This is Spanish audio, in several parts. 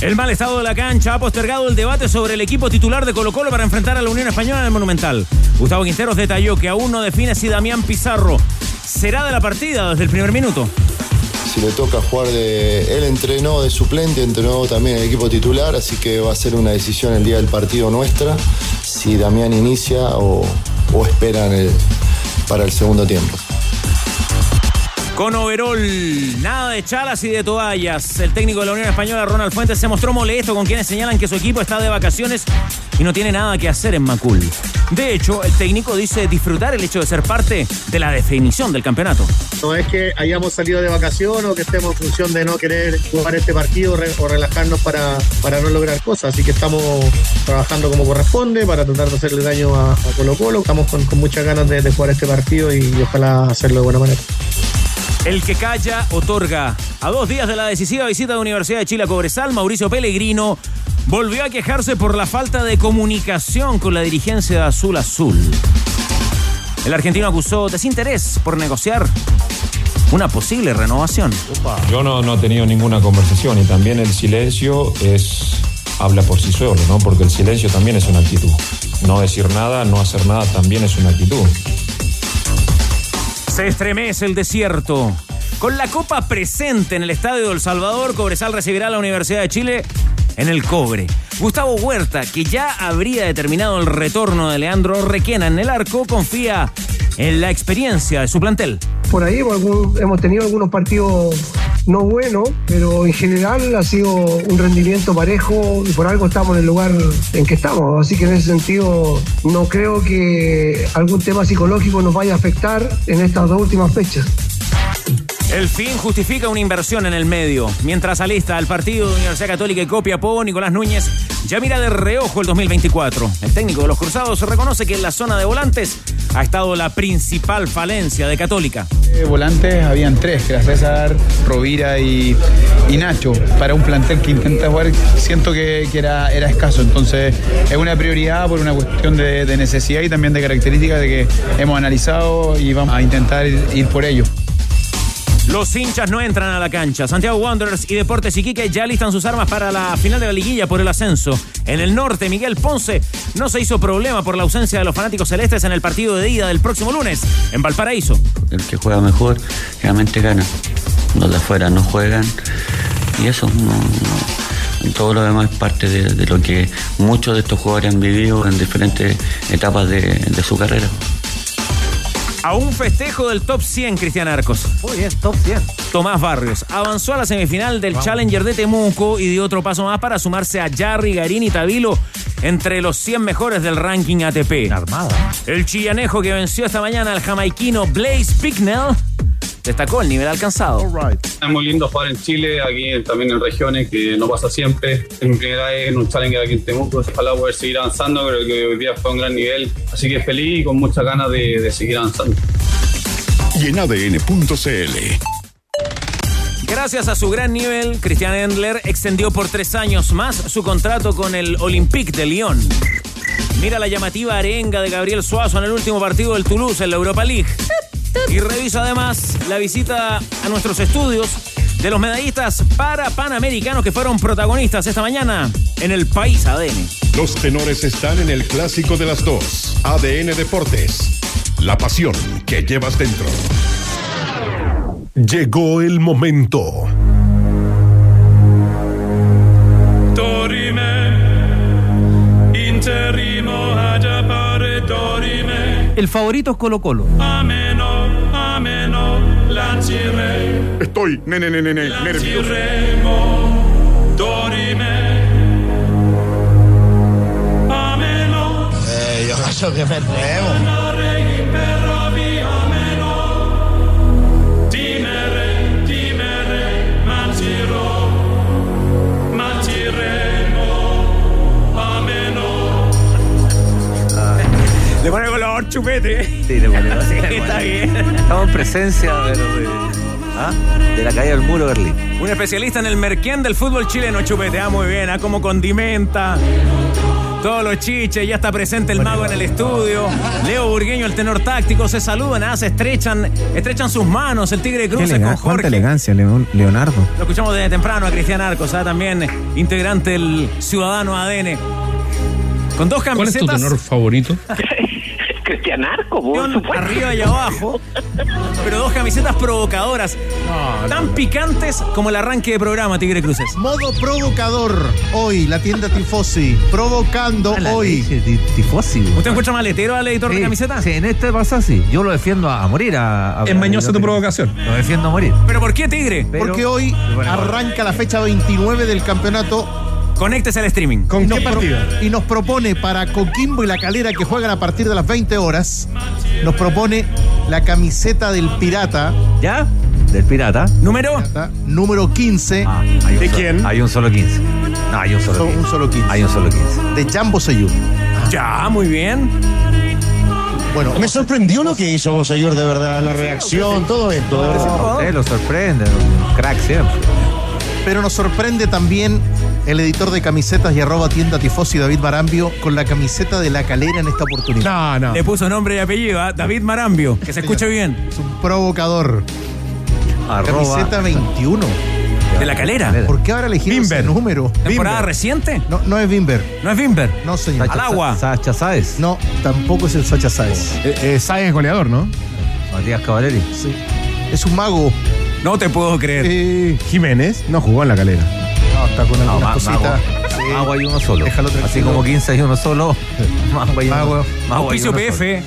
El mal estado de la cancha ha postergado el debate sobre el equipo titular de Colo Colo para enfrentar a la Unión Española en el Monumental. Gustavo Quinteros detalló que aún no define si Damián Pizarro será de la partida desde el primer minuto. Si le toca jugar de... Él entrenó de suplente, entrenó también el equipo titular, así que va a ser una decisión el día del partido nuestra, si Damián inicia o, o espera el, para el segundo tiempo. Con overol, nada de chalas y de toallas. El técnico de la Unión Española, Ronald Fuentes, se mostró molesto con quienes señalan que su equipo está de vacaciones y no tiene nada que hacer en Macul. De hecho, el técnico dice disfrutar el hecho de ser parte de la definición del campeonato. No es que hayamos salido de vacación o que estemos en función de no querer jugar este partido o relajarnos para, para no lograr cosas. Así que estamos trabajando como corresponde para tratar de hacerle daño a, Colo Colo. Estamos con, muchas ganas de, jugar este partido y ojalá hacerlo de buena manera. El que calla otorga. A dos días de la decisiva visita de Universidad de Chile a Cobresal, Mauricio Pellegrino volvió a quejarse por la falta de comunicación con la dirigencia de Azul Azul. El argentino acusó desinterés por negociar una posible renovación. Yo no, no he tenido ninguna conversación y también el silencio es habla por sí solo, ¿no? Porque el silencio también es una actitud. No decir nada, no hacer nada también es una actitud. Se estremece el desierto. Con la copa presente en el Estadio del Salvador, Cobresal recibirá a la Universidad de Chile en el cobre. Gustavo Huerta, que ya habría determinado el retorno de Leandro Requena en el arco, confía en la experiencia de su plantel. Por ahí hemos tenido algunos partidos no buenos, pero en general ha sido un rendimiento parejo y por algo estamos en el lugar en que estamos. Así que en ese sentido no creo que algún tema psicológico nos vaya a afectar en estas dos últimas fechas. El fin justifica una inversión en el medio. Mientras alista al partido de Universidad Católica y Copiapó, Nicolás Núñez ya mira de reojo el 2024. El técnico de los Cruzados reconoce que en la zona de volantes ha estado la principal falencia de Católica. Eh, volantes habían tres, que era César, Rovira y, Nacho. Para un plantel que intenta jugar, siento que, era, era escaso. Entonces es una prioridad por una cuestión de, de necesidad y también de características de que hemos analizado y vamos a intentar ir por ello. Los hinchas no entran a la cancha. Santiago Wanderers y Deportes Iquique ya listan sus armas para la final de la liguilla por el ascenso. En el norte, Miguel Ponce no se hizo problema por la ausencia de los fanáticos celestes en el partido de ida del próximo lunes en Valparaíso. El que juega mejor realmente gana. Los de afuera no juegan y eso no, todo lo demás es parte de, lo que muchos de estos jugadores han vivido en diferentes etapas de su carrera a un festejo del top 100, Cristian Arcos. Muy bien, top 100. Tomás Barrios avanzó a la semifinal del Challenger de Temuco y dio otro paso más para sumarse a Jarry, Garín y Tabilo entre los 100 mejores del ranking ATP. Armada. El chillanejo que venció esta mañana al jamaiquino Blaze Picknell destacó el nivel alcanzado. Es muy lindo jugar en Chile, aquí también en regiones, que no pasa siempre. Es mi primera vez en un challenger aquí en Temuco. Ojalá poder seguir avanzando, creo que hoy día fue un gran nivel. Así que feliz y con muchas ganas de, de seguir avanzando. Y en ADN.cl. Gracias a su gran nivel, Christian Endler extendió por tres años más su contrato con el Olympique de Lyon. Mira la llamativa arenga de Gabriel Suazo en el último partido del Toulouse en la Europa League. Y revisa además la visita a nuestros estudios de los medallistas para panamericanos que fueron protagonistas esta mañana en el país ADN. Los tenores están en el clásico de las dos, ADN Deportes. La pasión que llevas dentro. Llegó el momento. El favorito es Colo Colo. Estoy nene, nene, nene, nervioso. Eh, io faccio che perdremo. Le chupete. Sí, le ponemos. Sí, está bien. Estamos en presencia de, ¿ah? de la caída del muro Berlín. Un especialista en el merquén del fútbol chileno, chupete. Ah, muy bien, ah, como condimenta. Todos los chiches, ya está presente el mago en el estudio. Leo Burgueño, el tenor táctico, se saludan, ah, se estrechan, estrechan sus manos. El Tigre Cruces con elegan- cuánta Jorge. elegancia, Leon- Leonardo. Lo escuchamos desde temprano a Cristian Arcos, ah, también integrante del Ciudadano ADN. Con dos ¿Cuál es tu camisetas. tenor favorito? Cristian Arco, por supuesto. arriba y abajo, pero dos camisetas provocadoras, tan picantes como el arranque de programa Tigre Cruces. Modo provocador. Hoy, la tienda Tifosi. Provocando hoy. Tifosi. ¿Usted encuentra maletero al editor de camisetas? Sí, en este pasa así. Yo lo defiendo a, a morir. A, a- Es mañosa tu provocación. Lo defiendo a morir. ¿Pero por qué Tigre? Pero- Porque hoy Bueno, arranca la fecha 29 del campeonato. Conéctese al streaming. y ¿Con nos qué partido? y nos propone para Coquimbo y La Calera que juegan a partir de las 20 horas. Nos propone la camiseta del Pirata. ¿Ya? Del pirata. ¿Número? Pirata, número 15 Ah, hay un ¿De solo- quién? Hay un solo 15. No, hay un solo Son 15. un solo 15. Hay un solo 15. de Jambo Seyur. Ya, muy bien. Bueno, Me sorprendió lo que hizo señor, de verdad, la reacción, todo esto. Eh, lo sorprende. Crack siempre. pero nos sorprende también el editor de camisetas y arroba tienda Tifosi David Marambio con la camiseta de La Calera en esta oportunidad. No, no. Le puso nombre y apellido, ¿ah? David Marambio, que se escuche bien. Es un provocador. Arroba. Camiseta 21. De la calera. ¿Por qué ahora elegimos ese Bimber. número? ¿Temporada Bimber. reciente? No, no es Bimber. ¿No es Bimber? No, señor. Al agua. Sacha Sáez. No, tampoco es el Sacha Sáez. Eh, eh, Sáenz es goleador, ¿no? Matías Cavaleri. Sí. Es un mago. No te puedo creer. Eh, Jiménez no jugó en la calera. No, está con No, algunas ma- cositas. mago. Sí. Mago hay uno solo. Déjalo Así como 15 hay uno solo. Mago hay uno. Mago. Mago hay uno PF.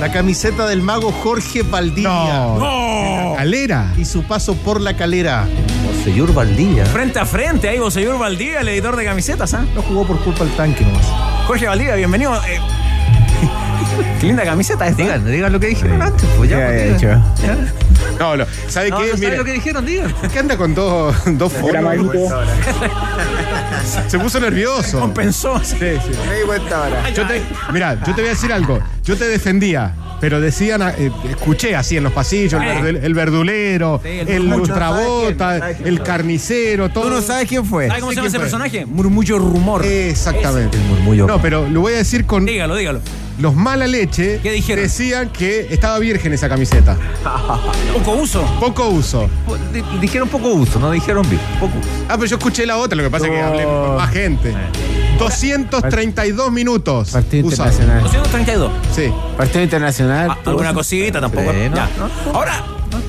La camiseta del mago Jorge Valdivia. No. ¡No! Calera. Y su paso por la calera. Señor Valdivia. Frente a frente, ahí señor Valdivia, el editor de camisetas, ¿ah? No jugó por culpa del tanque nomás. Jorge Valdivia, bienvenido. Eh, Qué linda camiseta esta. Digan, digan lo que dijeron antes. Pues ya, Ya, pues, ya, digan. ya. No, no. ¿Sabe No, qué? no Mire, lo que dijeron, digan. ¿qué anda con dos, dos fotos? Se puso nervioso. Compensó. Sí, sí. Yo te, mira, yo te voy a decir algo. Yo te defendía, pero decían, eh, escuché así en los pasillos, el, verdulero, Sí, el el, ¿Sabes quién el carnicero, todo. Tú no sabes quién fue. ¿Sabe cómo se llama ese fue. personaje? Murmullo rumor. Exactamente. El murmullo. No, pero lo voy a decir con Dígalo, dígalo. los mala leche. ¿Qué dijeron? Decían que estaba virgen esa camiseta. Poco uso. Poco uso. Di- Dijeron poco uso, no dijeron bien. Poco uso. Ah, pero yo escuché la otra, lo que pasa es que hablé con más gente. 232 minutos. Partido usados. internacional. 232. Sí. Partido internacional. Ah, alguna cosita tampoco. Sí, no, Ya. no. Ahora,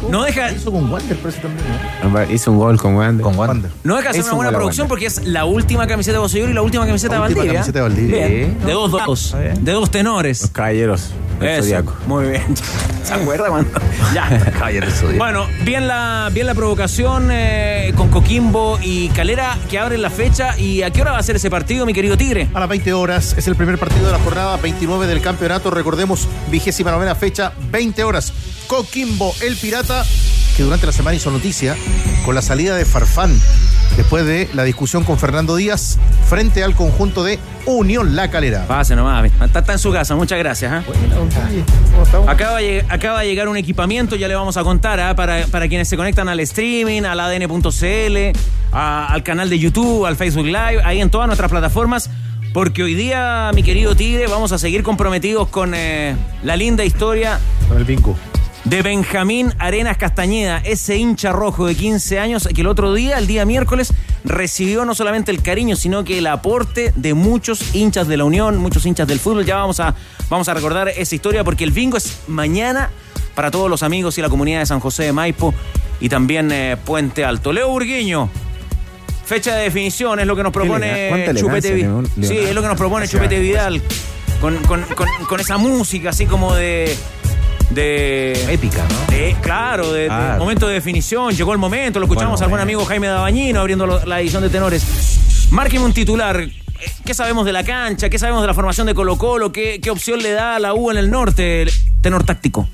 no deja, Hizo con Wander, parece también, ¿no? Hizo un gol con Wander. Con Wander. No deja de ser Es una un buena gol producción Wander. porque es la última camiseta de Bosellur y la última camiseta La de última Valdivia. camiseta de Valdivia. Bien. De dos dos. Está bien. De dos tenores. Los caballeros. Eso. Zodiaco. Muy bien. ¿Se acuerda cuando? Ya. Caballero Zodíaco. Bueno, bien la, bien la provocación eh, con Coquimbo y Calera que abren la fecha. ¿Y a qué hora va a ser ese partido, mi querido Tigre? A las 20 horas es el primer partido de la jornada 29 del campeonato. Recordemos, vigésima novena fecha, 20 horas. Coquimbo, el pirata, que durante la semana hizo noticia con la salida de Farfán después de la discusión con Fernando Díaz frente al conjunto de Unión La Calera. Pase nomás. Está, está en su casa. Muchas gracias. ¿ah? Acaba, de lleg- acaba de llegar un equipamiento, ya le vamos a contar, ¿ah? para, para quienes se conectan al streaming, al ADN.cl, al canal de YouTube, al Facebook Live, ahí en todas nuestras plataformas. Porque hoy día, mi querido Tigre, vamos a seguir comprometidos con eh, la linda historia Con el vincu. De Benjamín Arenas Castañeda, ese hincha rojo de 15 años que el otro día, el día miércoles, recibió no solamente el cariño, sino que el aporte de muchos hinchas de la Unión, muchos hinchas del fútbol. Ya vamos a, vamos a recordar esa historia porque el bingo es mañana para todos los amigos y la comunidad de San José de Maipo y también eh, Puente Alto. Leo Burguiño. Fecha de definición es lo que nos propone Chupete elegancia, Vi- León- Sí, es lo que nos propone. Chupete Vidal. Con, con- con- con esa música así como de. De. Épica, ¿no? de- claro, de, de Claro. momento de definición. Llegó el momento, lo escuchamos Bueno, al buen amigo Jaime Dabañino abriendo lo- la edición de tenores. Márqueme un titular. Eh, ¿Qué sabemos de la cancha? ¿Qué sabemos de la formación de Colo Colo? ¿Qué, qué opción le da a la U en el norte, el tenor táctico?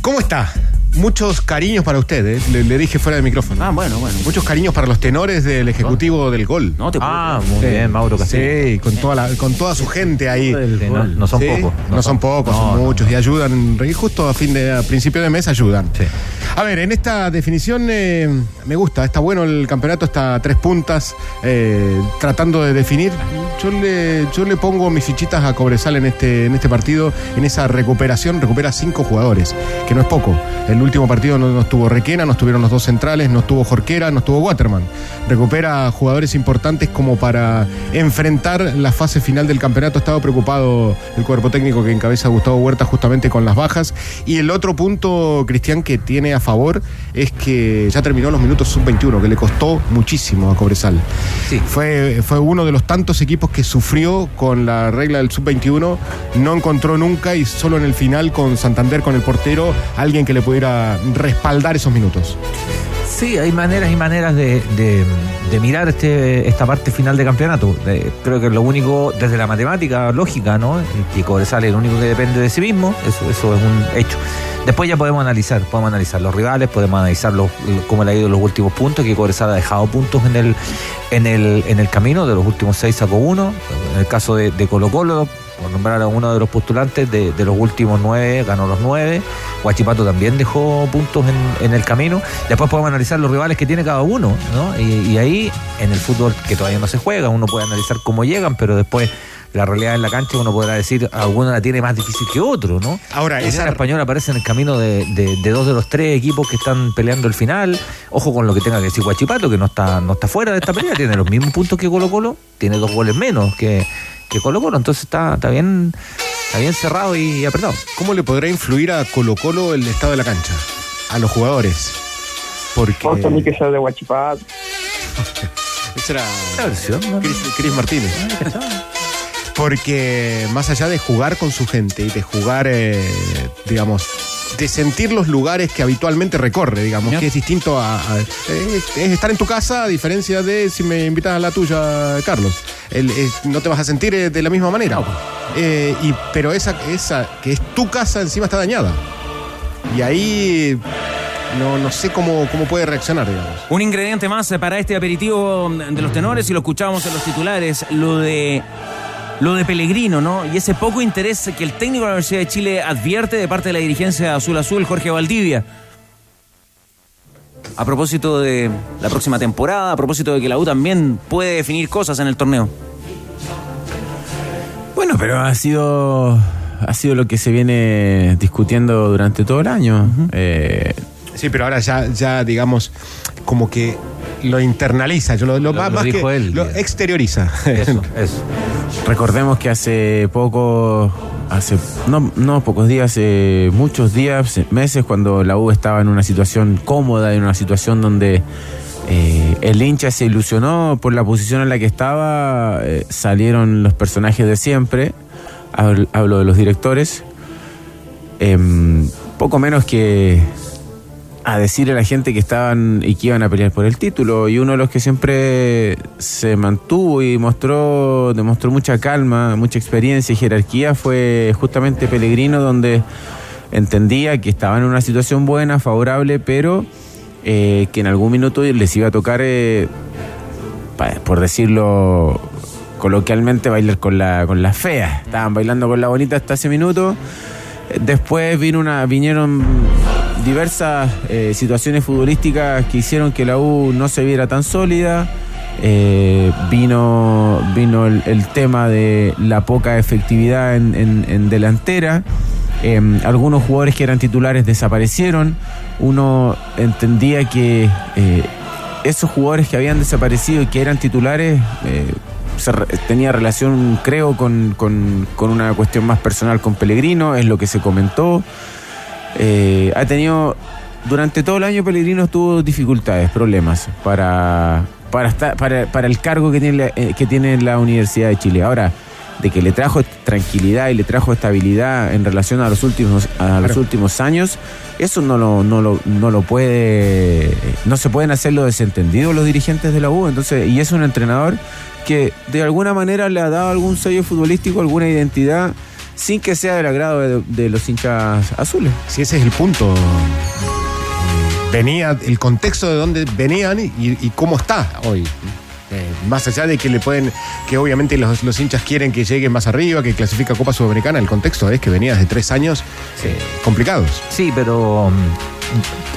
¿Cómo está? Muchos cariños para usted, ¿eh? le, le dije fuera de micrófono. Ah, bueno, bueno. Muchos cariños para los tenores del ejecutivo del gol. No te puedo Ah, muy Sí. bien, Mauro Castillo. Sí, con toda, la- con toda su gente ahí. Sí, no, no son Sí, pocos. No, son pocos, son no. muchos y ayudan. Y justo a fin de a principio de mes ayudan. Sí. A ver, en esta definición eh, me gusta, está bueno el campeonato, está a tres puntas, eh, tratando de definir. Yo le, yo le pongo mis fichitas a Cobresal en este, en este partido, en esa recuperación, recupera cinco jugadores, que no es poco. El último partido no, no estuvo Requena, no estuvieron los dos centrales, no estuvo Jorquera, no estuvo Waterman. Recupera jugadores importantes como para enfrentar la fase final del campeonato. Estaba preocupado el cuerpo técnico que encabeza Gustavo Huerta justamente con las bajas. Y el otro punto, Cristian, que tiene a favor es que ya terminó los minutos sub-21, que le costó muchísimo a Cobresal. Sí. Fue, fue uno de los tantos equipos que sufrió con la regla del sub-21, no encontró nunca y solo en el final con Santander, con el portero, alguien que le pudiera respaldar esos minutos. Sí, hay maneras y maneras de, mirar este, esta parte final de campeonato. De- creo que lo único, desde la matemática lógica, ¿no? Que Cobresal es el único que depende de sí mismo, eso, eso es un hecho. Después ya podemos analizar, podemos analizar los rivales, podemos analizar los, cómo le ha ido los últimos puntos, que Cobresal ha dejado puntos en el, en el, en el camino, de los últimos seis sacó uno. En el caso de Colo Colo, por nombrar a uno de los postulantes, de, de los últimos nueve, ganó los nueve. Guachipato también dejó puntos en, en el camino. Después podemos analizar los rivales que tiene cada uno, ¿no? Y, y ahí, en el fútbol que todavía no se juega, uno puede analizar cómo llegan, pero después la realidad en la cancha uno podrá decir, alguno la tiene más difícil que otro, ¿no? Ahora, Unión esa- Española aparece en el camino de, de- de dos de los tres equipos que están peleando el final. Ojo con lo que tenga que decir Guachipato, que no está, no está fuera de esta pelea, tiene los mismos puntos que Colo Colo, tiene dos goles menos que, que Colo Colo, entonces está, está bien, está bien cerrado y apretado. ¿Cómo le podrá influir a Colo Colo el estado de la cancha? A los jugadores. Porque... Vamos a mí que sea de Guachipato. Esa era La versión, Cris Martínez. Porque más allá de jugar con su gente y de jugar, eh, digamos, de sentir los lugares que habitualmente recorre, digamos, que es distinto a, a- es, es estar en tu casa a diferencia de si me invitas a la tuya, Carlos. El- es- no te vas a sentir eh, de la misma manera. Eh, y, pero esa, esa que es tu casa encima está dañada. Y ahí no, no sé cómo, cómo puede reaccionar, digamos. Un ingrediente más para este aperitivo de los tenores, y lo escuchábamos en los titulares, lo de lo de Pellegrino, ¿no? Y ese poco interés que el técnico de la Universidad de Chile advierte de parte de la dirigencia Azul Azul, Jorge Valdivia. A propósito de la próxima temporada, a propósito de que la U también puede definir cosas en el torneo. Bueno, pero ha sido ha sido lo que se viene discutiendo durante todo el año. Eh, Sí, pero ahora ya, ya digamos, como que lo internaliza, yo lo, lo- Lo- más, lo más dijo que él. lo exterioriza. Eso, eso. recordemos que hace poco, hace no, no pocos días, hace muchos días, meses, cuando la U estaba en una situación cómoda, en una situación donde eh, el hincha se ilusionó por la posición en la que estaba, eh, salieron los personajes de siempre, hablo, hablo de los directores, em, poco menos que a decirle a la gente que estaban y que iban a pelear por el título y uno de los que siempre se mantuvo y mostró demostró mucha calma, mucha experiencia y jerarquía fue justamente Pellegrino donde entendía que estaban en una situación buena, favorable, pero eh, que en algún minuto les iba a tocar, eh, por decirlo coloquialmente, bailar con la, con la fea. Estaban bailando con la bonita hasta ese minuto. Después vino una, vinieron diversas eh, situaciones futbolísticas que hicieron que la U no se viera tan sólida. Eh, vino vino el, tema de la poca efectividad en, delantera. Eh, algunos jugadores que eran titulares desaparecieron. Uno entendía que eh, esos jugadores que habían desaparecido y que eran titulares se tenía relación, creo, con- con una cuestión más personal con Pellegrino, es lo que se comentó. Eh, ha tenido, durante todo el año Pellegrino tuvo dificultades, problemas para, para, estar, para, para el cargo que tiene, la, eh, que tiene la Universidad de Chile. Ahora, de que le trajo tranquilidad y le trajo estabilidad en relación a los últimos, a los últimos años, eso no lo, no lo, no lo puede, no se pueden hacer los desentendidos los dirigentes de la U, entonces, y es un entrenador que de alguna manera le ha dado algún sello futbolístico, alguna identidad, sin que sea del agrado de, de los hinchas azules. Sí, ese es el punto. venía, el contexto de dónde venían y, y cómo está hoy. Eh, más allá de que le pueden, que obviamente los, los hinchas quieren que llegue más arriba, que clasifica Copa Sudamericana, el contexto es que venía de tres años eh, complicados. Sí, pero mm,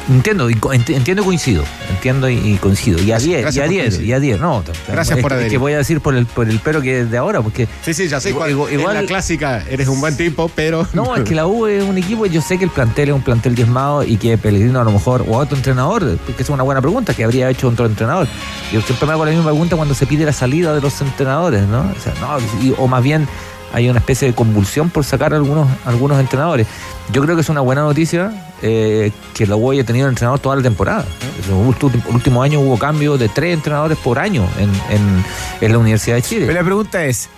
entiendo, entiendo y coincido. Entiendo y, coincido. Y a 10, y gracias a por 10, coincidir. y a 10, no. Gracias es, por es adherir. que voy a decir por el, por el pero que es de ahora, porque. Sí, sí, ya sé Igual- cuál. igual- en la clásica eres un buen tipo, pero. No, es que la U es un equipo, yo sé que el plantel es un plantel diezmado y que Pellegrino a lo mejor, o otro entrenador, que es una buena pregunta, que habría hecho otro entrenador. Yo siempre me hago la misma pregunta cuando se pide la salida de los entrenadores, ¿no? O, sea, no, y- o más bien hay una especie de convulsión por sacar a algunos, algunos entrenadores. Yo creo que es una buena noticia eh, que la U haya tenido entrenador toda la temporada. En los últimos, años hubo cambio de tres entrenadores por año en, en- en la Universidad de Chile. Pero la pregunta es,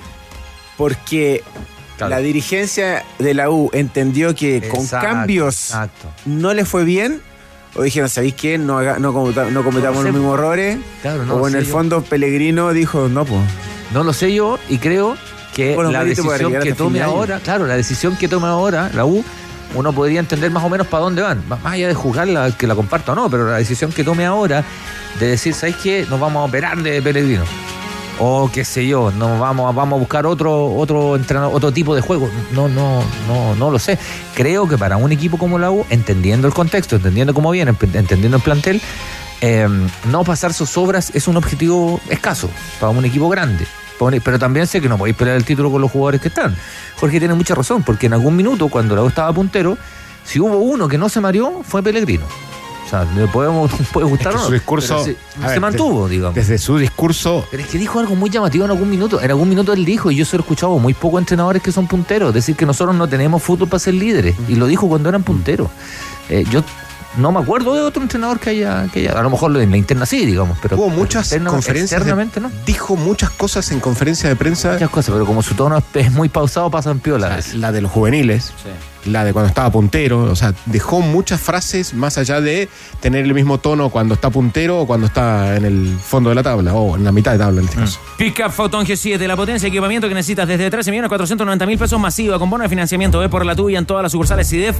porque la dirigencia de la U entendió que con cambios exacto. no le fue bien, o dijeron, ¿sabéis qué? No, haga- no, cometa- no cometamos No los mismos errores. Claro, o en el yo. fondo Pellegrino dijo, no, pues. No lo sé yo y creo que Bueno, la decisión que tome ahora, claro, la decisión que tome ahora la U, uno podría entender más o menos para dónde van. Más allá de juzgarla, que la comparta o no, pero la decisión que tome ahora de decir, ¿sabes qué? Nos vamos a operar de Pellegrino. O qué sé yo, nos vamos, vamos a buscar otro, otro entrenador, otro tipo de juego. No, no, no, no lo sé. Creo que para un equipo como la U, entendiendo el contexto, entendiendo cómo viene, entendiendo el plantel, eh, no pasar sus obras es un objetivo escaso para un equipo grande. Pero también sé que no podéis pelear el título con los jugadores que están. Jorge tiene mucha razón, porque en algún minuto, cuando la U estaba puntero, si hubo uno que no se mareó, fue Pellegrino. O sea, podemos, puede gustar Es que o no. su discurso. se, a se ver, mantuvo, digamos. Desde su discurso. Pero es que dijo algo muy llamativo en algún minuto. En algún minuto él dijo, y yo se lo he escuchado, muy pocos entrenadores que son punteros, decir que nosotros no tenemos fútbol para ser líderes. Y lo dijo cuando eran punteros. Eh, yo no me acuerdo de otro entrenador que haya, que haya- a lo mejor en la interna sí, digamos, pero Hubo muchas externa- conferencias. de- no. Dijo muchas cosas en conferencia de prensa. Muchas cosas, pero como su tono es- muy pausado, pasan piola. La de los juveniles, la de cuando estaba puntero, o sea, dejó muchas frases más allá de tener el mismo tono cuando está puntero o cuando está en el fondo de la tabla, o en la mitad de tabla en este caso. Pickup Photon G7, la potencia de equipamiento que necesitas desde 13.490.000 pesos masiva con bono de financiamiento. Ve por la tuya en todas las sucursales CIDEF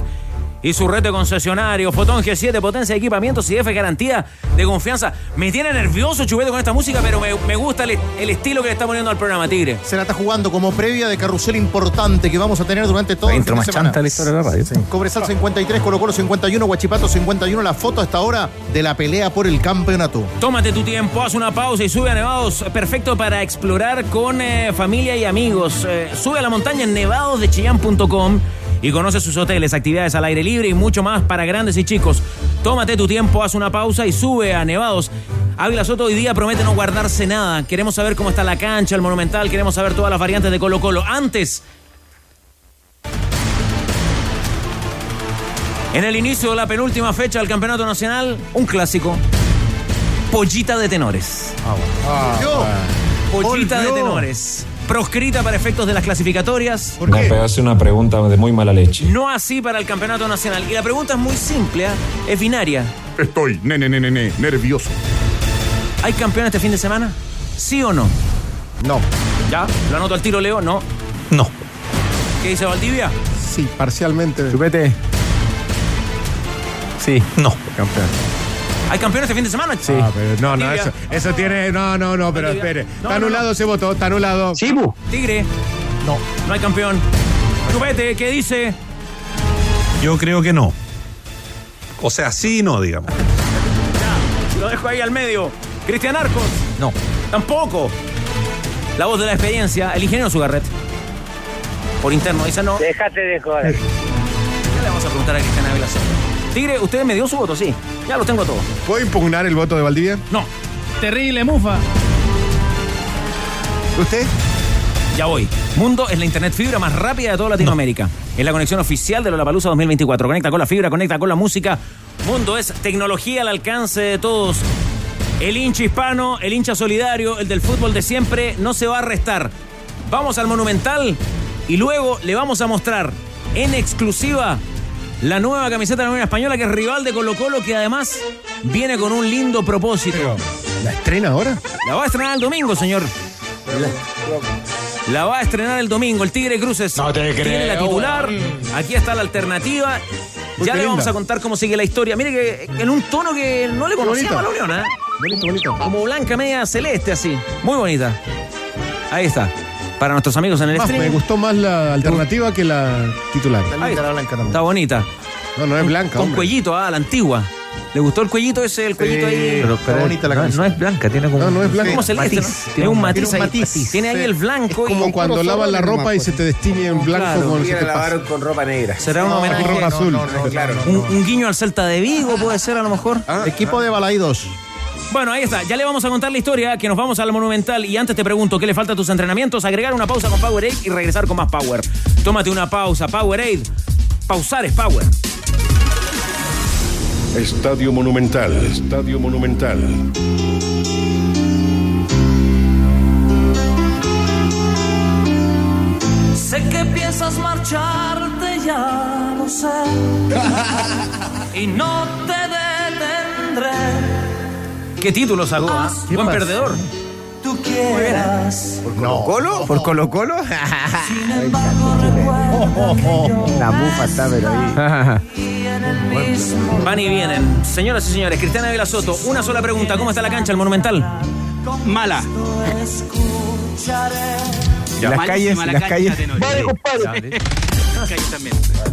y su red de concesionario. Fotón G7, potencia de equipamiento, CIDEF es garantía de confianza. Me tiene nervioso Chubete con esta música, pero me, me gusta el, el estilo que le está poniendo al programa, Tigre. Se la está jugando como previa de carrusel importante que vamos a tener durante todo el intro fin de más semana. chanta la. Cobresal 53, Colo Colo 51, Guachipato 51. La foto a esta hora de la pelea por el campeonato. Tómate tu tiempo, haz una pausa y sube a Nevados. Perfecto para explorar con eh, familia y amigos. Eh, sube a la montaña en nevadosdechillán.com y conoce sus hoteles, actividades al aire libre y mucho más para grandes y chicos. Tómate tu tiempo, haz una pausa y sube a Nevados. Ávila Soto hoy día promete no guardarse nada. Queremos saber cómo está la cancha, el monumental, queremos saber todas las variantes de Colo Colo. Antes, en el inicio de la penúltima fecha del Campeonato Nacional, un clásico. Pollita de tenores. Yo, Pollita de tenores. Proscrita para efectos de las clasificatorias. Me pegaste una pregunta de muy mala leche. No así para el Campeonato Nacional. Y la pregunta es muy simple, ¿ah? es binaria. Estoy, nene, nene, nene, nervioso. ¿Hay campeón este fin de semana? ¿Sí o no? No. ¿Ya? ¿Lo anoto al tiro, Leo? No. No. ¿Qué dice Valdivia? Sí, parcialmente. Chupete. Sí, no. Campeón. ¿Hay campeón este fin de semana? Sí. Ah, pero no, no, eso, eso tiene. No, no, no, pero espere. No, está no, anulado ese voto, está anulado. Sí, bu. Tigre. No. No hay campeón. Chupete, ¿qué dice? Yo creo que no. O sea, sí y no, digamos. Lo dejo ahí al medio. Cristian Arcos. No. Tampoco. La voz de la experiencia, el ingeniero Sugarret. Por interno, dice no. Déjate de joder. Ya le vamos a preguntar a Cristian Ávila. Tigre, ¿usted me dio su voto? Sí. Ya los tengo todos. ¿Puedo impugnar el voto de Valdivia? No. Terrible mufa. ¿Usted? Ya voy. Mundo es la internet fibra más rápida de toda Latinoamérica. Es la conexión oficial de Lollapalooza 2024. Conecta con la fibra, conecta con la música. Mundo es tecnología al alcance de todos. El hincha hispano, el hincha solidario, el del fútbol de siempre, no se va a restar. Vamos al Monumental y luego le vamos a mostrar en exclusiva la nueva camiseta de la Unión Española que es rival de Colo Colo que además viene con un lindo propósito. ¿La estrena ahora? La va a estrenar el domingo, señor. La va a estrenar el domingo. El Tigre Cruces No te tiene la titular. Aquí está la alternativa. Ya le vamos linda. a contar cómo sigue la historia. Mire que en un tono que no le conocíamos a la. Unión, ¿eh? Bonito, bonito. Como blanca, media celeste, así. Muy bonita. Ahí está. Para nuestros amigos en el Más, me stream. gustó más la alternativa que la titular. Ahí está. Está bonita. No, no es blanca, Con hombre. cuellito, ah, la antigua. ¿Le gustó el cuellito ese, el cuellito ahí? Pero, pero bonita la no, camisa. no es blanca, tiene como. No, no es blanca. ¿Cómo se le dice? Matiz. no? Tiene Tiene un un matiz ahí. matiz. Tiene ahí el blanco y Como cuando lavas la ropa y se te destiñe en blanco Claro, con Y se la te lavaron con ropa negra. será un homenaje. ropa azul. claro. Un, un guiño al Celta de Vigo puede ser a lo mejor. Equipo de Balaidos. Bueno, ahí está. Ya le vamos a contar la historia, que nos vamos al Monumental. Y antes te pregunto, ¿qué le falta a tus entrenamientos? Agregar una pausa con Powerade y regresar con más Power. Tómate una pausa. Powerade. Pausar es Power. Estadio Monumental, Estadio Monumental. Sé que piensas marcharte, ya lo sé. y no te detendré. ¿Qué título sacó? ah? Buen perdedor. Tú quieras. ¿Por Colo Colo? ¿Por Colo Colo? La mufa está, pero ahí. Van y vienen. Señoras y señores, Cristiana Vela Soto, una sola pregunta. ¿Cómo está la cancha, el Monumental? Mala. Escucharé. ¿Y las Malísima calles? la ¿Y las cancha, calles? Las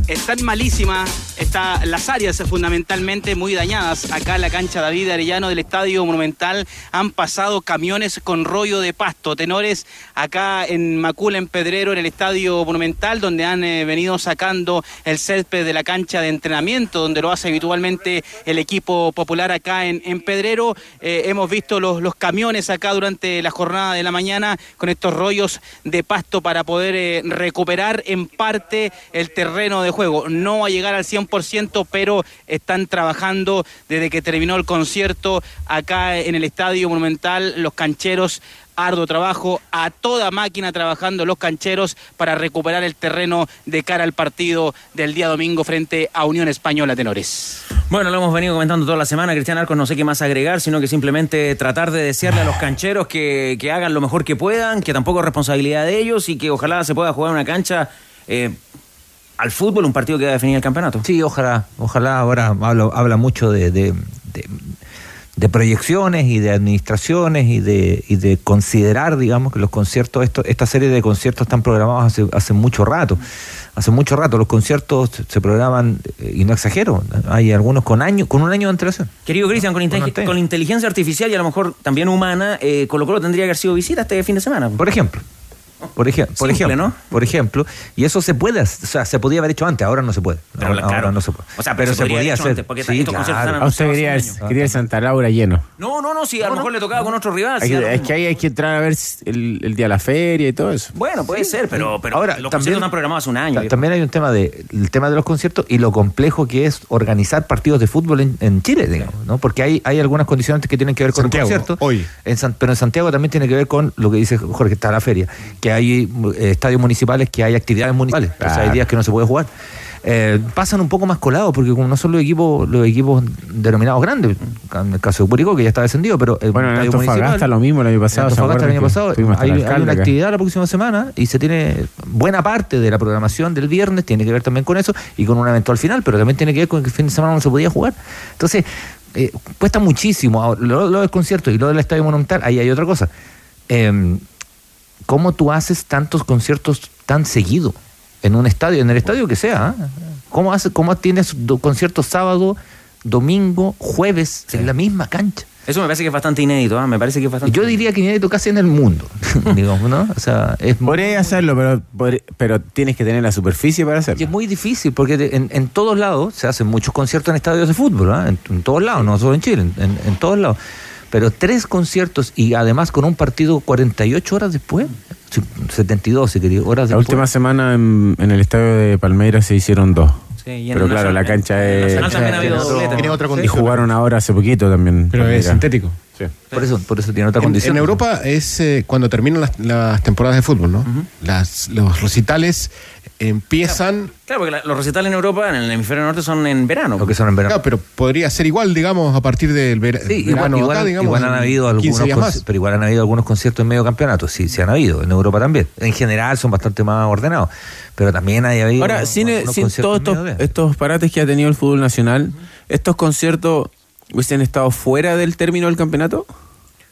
Están malísimas. Está, las áreas fundamentalmente muy dañadas. Acá en la cancha David Arellano del Estadio Monumental han pasado camiones con rollo de pasto. Tenores acá en Macul, en Pedrero, en el Estadio Monumental, donde han eh, venido sacando el césped de la cancha de entrenamiento, donde lo hace habitualmente el equipo popular acá en, en Pedrero. Eh, hemos visto los, los camiones acá durante la jornada de la mañana con estos rollos de pasto para poder eh, recuperar en parte el terreno de juego. No va a llegar al 100%, pero están trabajando desde que terminó el concierto acá en el Estadio Monumental, los cancheros. Arduo trabajo, a toda máquina trabajando los cancheros para recuperar el terreno de cara al partido del día domingo frente a Unión Española Tenores. Bueno, lo hemos venido comentando toda la semana. Cristian Arcos no sé qué más agregar, sino que simplemente tratar de desearle a los cancheros que, que hagan lo mejor que puedan, que tampoco es responsabilidad de ellos y que ojalá se pueda jugar una cancha eh, al fútbol, un partido que va a definir el campeonato. Sí, ojalá, ojalá ahora habla, habla mucho de, de, de- de proyecciones y de administraciones y de, y de considerar, digamos, que los conciertos, esto, esta serie de conciertos están programados hace, hace mucho rato. Hace mucho rato los conciertos se programan, eh, y no exagero, hay algunos con año, con un año de antelación. Querido Cristian, inte- con inteligencia artificial y a lo mejor también humana, eh, Colo Colo tendría que haber sido visita este fin de semana. Por ejemplo. Por, ejem- por Simple, ejemplo, ¿no? por ejemplo, y eso se puede, o sea, se podía haber hecho antes, ahora no se puede. Pero, ahora, claro. ahora no se puede. O sea, pero se hecho hacer. antes, porque Sí, estos conciertos claro. están A usted quería, quería el Santa Laura lleno. No, no, no, si a lo mejor le tocaba con otro rival. Hay es que ahí hay que entrar a ver el, el día de la feria y todo eso. Bueno, puede ser, pero, pero Ahora, los también- conciertos están programados hace un año. Ta- También hay un tema de el tema de los conciertos y lo complejo que es organizar partidos de fútbol en, en Chile, digamos, ¿no? Porque hay, hay algunas condiciones que tienen que ver con Santiago, el concierto. hoy. En San- pero en Santiago también tiene que ver con lo que dice Jorge, está la feria, que hay eh, estadios municipales, que hay actividades municipales, o sea, hay días que no se puede jugar. Eh, pasan un poco más colados porque como no son los equipos los equipos denominados grandes en el caso de Curicó que ya está descendido pero el Bueno, en Antofagasta lo mismo el año pasado. en ¿se Antofagasta el año acuerdan que pasado estuvimos hasta hay, una acá? actividad la próxima semana y se tiene buena parte de la programación del viernes tiene que ver también con eso y con un evento al final, pero también tiene que ver con que el fin de semana no se podía jugar. Entonces, eh, cuesta muchísimo. Lo, lo del concierto y lo del estadio monumental, ahí hay otra cosa. Eh, ¿Cómo tú haces tantos conciertos tan seguido en un estadio, en el estadio que sea? ¿ah? ¿Cómo, haces, ¿Cómo tienes conciertos sábado, domingo, jueves en la misma cancha? Eso me parece que es bastante inédito, ¿ah? me parece que es bastante Yo diría que inédito casi en el mundo, digamos, ¿no? O sea, es Podría hacerlo, pero, pero tienes que tener la superficie para Y hacerlo. es muy difícil porque en, en todos lados se hacen muchos conciertos en estadios de fútbol, en, en todos lados, no solo en Chile, en, en todos lados. Pero tres conciertos y además con un partido 48 horas después, sí, 72 si quería, horas La después. última semana en, en el estadio de Palmeiras se hicieron dos. Sí, Pero claro, la cancha es. Tiene otra Y jugaron ahora hace poquito también. Pero es Palmeiras. Por eso, por eso tiene otra En, condición. en Europa es eh, cuando terminan las, las temporadas de fútbol, ¿no? las, los recitales empiezan. Claro, porque la- los recitales en Europa, en el hemisferio norte, son en verano. Lo que son en verano. Claro, pero podría ser igual, digamos, a partir del ver- Sí, igual, verano igual- acá, digamos. igual han habido 15 algunos, más. pero igual han habido algunos conciertos en medio campeonato, sí, sí han habido, en Europa también. En general son bastante más ordenados, pero también hay habido Ahora, unos- sin, todos estos, estos parates que ha tenido el fútbol nacional, ¿estos conciertos hubiesen estado fuera del término del campeonato?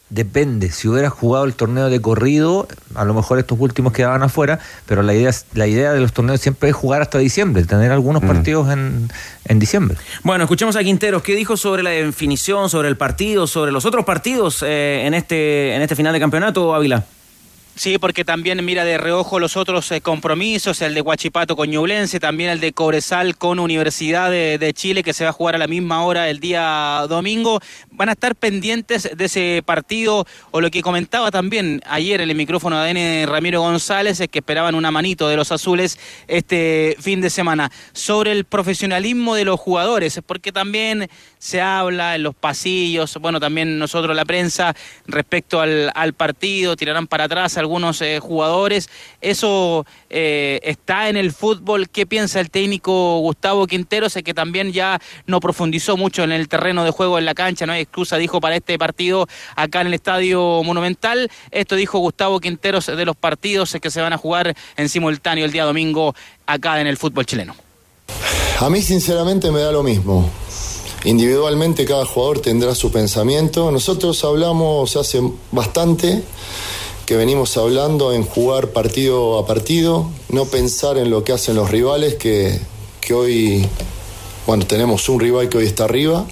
Depende, si hubieras jugado el torneo de corrido, a lo mejor estos últimos quedaban afuera, pero la idea, la idea de los torneos siempre es jugar hasta diciembre, tener algunos Mm. partidos en, en diciembre. Bueno, escuchemos a Quinteros. ¿Qué dijo sobre la definición, sobre el partido, sobre los otros partidos eh, en, este, en este final de campeonato, Ávila? Sí, porque también mira de reojo los otros eh, compromisos, el de Huachipato con Ñublense, también el de Cobresal con Universidad de, Chile, que se va a jugar a la misma hora el día domingo. Van a estar pendientes de ese partido, o lo que comentaba también ayer en el micrófono de ADN Ramiro González, es que esperaban una manito de los azules este fin de semana. Sobre el profesionalismo de los jugadores, porque también se habla en los pasillos, bueno, también nosotros la prensa, respecto al partido, tirarán para atrás algunos eh, jugadores. Eso eh, está en el fútbol. ¿Qué piensa el técnico Gustavo Quinteros? Es que también ya no profundizó mucho en el terreno de juego en la cancha, no hay excusa, dijo, para este partido acá en el Estadio Monumental. Esto dijo Gustavo Quinteros de los partidos que se van a jugar en simultáneo el día domingo acá en el fútbol chileno. A mí sinceramente me da lo mismo. Individualmente cada jugador tendrá su pensamiento. Nosotros hablamos hace bastante que venimos hablando en jugar partido a partido, no pensar en lo que hacen los rivales, que, que hoy, bueno, tenemos un rival que hoy está arriba,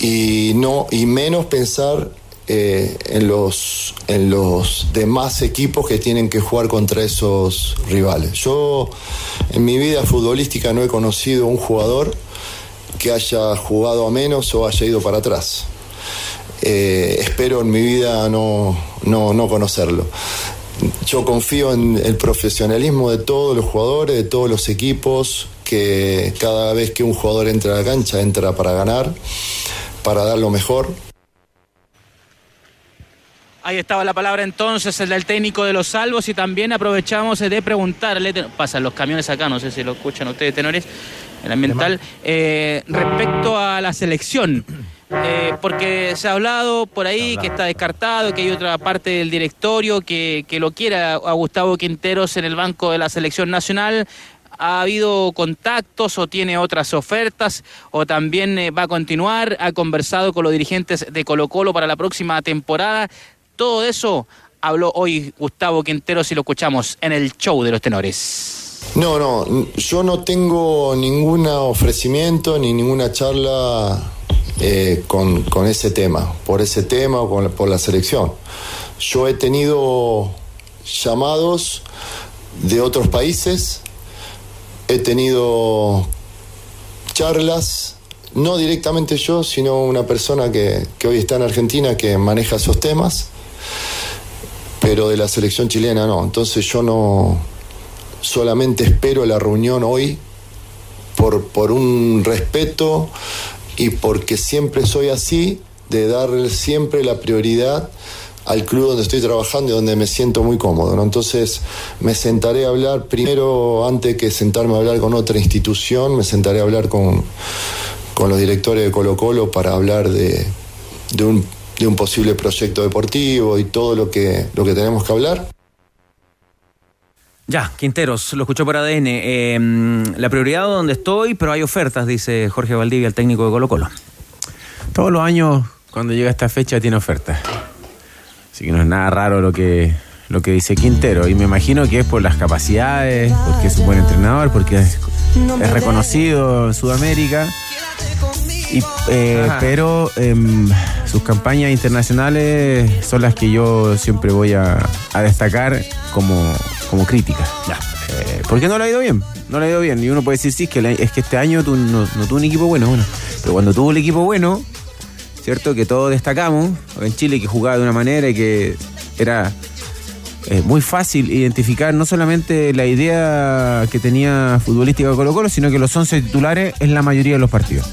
y, no, y menos pensar eh, en, los, en los demás equipos que tienen que jugar contra esos rivales. Yo en mi vida futbolística no he conocido un jugador que haya jugado a menos o haya ido para atrás. Eh, espero en mi vida no, no, no conocerlo. Yo confío en el profesionalismo de todos los jugadores, de todos los equipos, que cada vez que un jugador entra a la cancha entra para ganar, para dar lo mejor. Ahí estaba la palabra entonces, el del técnico de los salvos y también aprovechamos de preguntarle, pasan los camiones acá, no sé si lo escuchan ustedes, tenores, el ambiental, eh, respecto a la selección. Eh, porque se ha hablado por ahí que está descartado, que hay otra parte del directorio que, que lo quiera a Gustavo Quinteros en el banco de la selección nacional. ¿Ha habido contactos o tiene otras ofertas o también eh, va a continuar? ¿Ha conversado con los dirigentes de Colo Colo para la próxima temporada? Todo eso habló hoy Gustavo Quinteros y lo escuchamos en el show de los tenores. No, no, yo no tengo ningún ofrecimiento ni ninguna charla eh, con, con ese tema, por ese tema o con por la selección. Yo he tenido llamados de otros países, he tenido charlas, no directamente yo, sino una persona que, que hoy está en Argentina que maneja esos temas, pero de la selección chilena no. Entonces yo no, solamente espero la reunión hoy por, por un respeto y porque siempre soy así, de dar siempre la prioridad al club donde estoy trabajando y donde me siento muy cómodo. ¿no? Entonces me sentaré a hablar primero, antes que sentarme a hablar con otra institución, me sentaré a hablar con, con los directores de Colo Colo para hablar de, de un, de un posible proyecto deportivo y todo lo que, lo que tenemos que hablar. Ya, Quinteros, lo escuchó por ADN. Eh, la prioridad donde estoy, pero hay ofertas, dice Jorge Valdivia, el técnico de Colo Colo. Todos los años, cuando llega esta fecha, tiene ofertas. Así que no es nada raro lo que, lo que dice Quintero. Y me imagino que es por las capacidades, porque es un buen entrenador, porque es, es reconocido en Sudamérica. Y, eh, pero em, sus campañas internacionales son las que yo siempre voy a, a destacar como, como crítica. Eh, porque no le ha ido bien, no le ha ido bien. Y uno puede decir, sí, es que, le- es que este año tú no, no tuvo un equipo bueno, bueno. Pero cuando tuvo el equipo bueno, ¿cierto? Que todos destacamos en Chile que jugaba de una manera y que era eh, muy fácil identificar no solamente la idea que tenía futbolística de Colo Colo, sino que los 11 titulares en la mayoría de los partidos.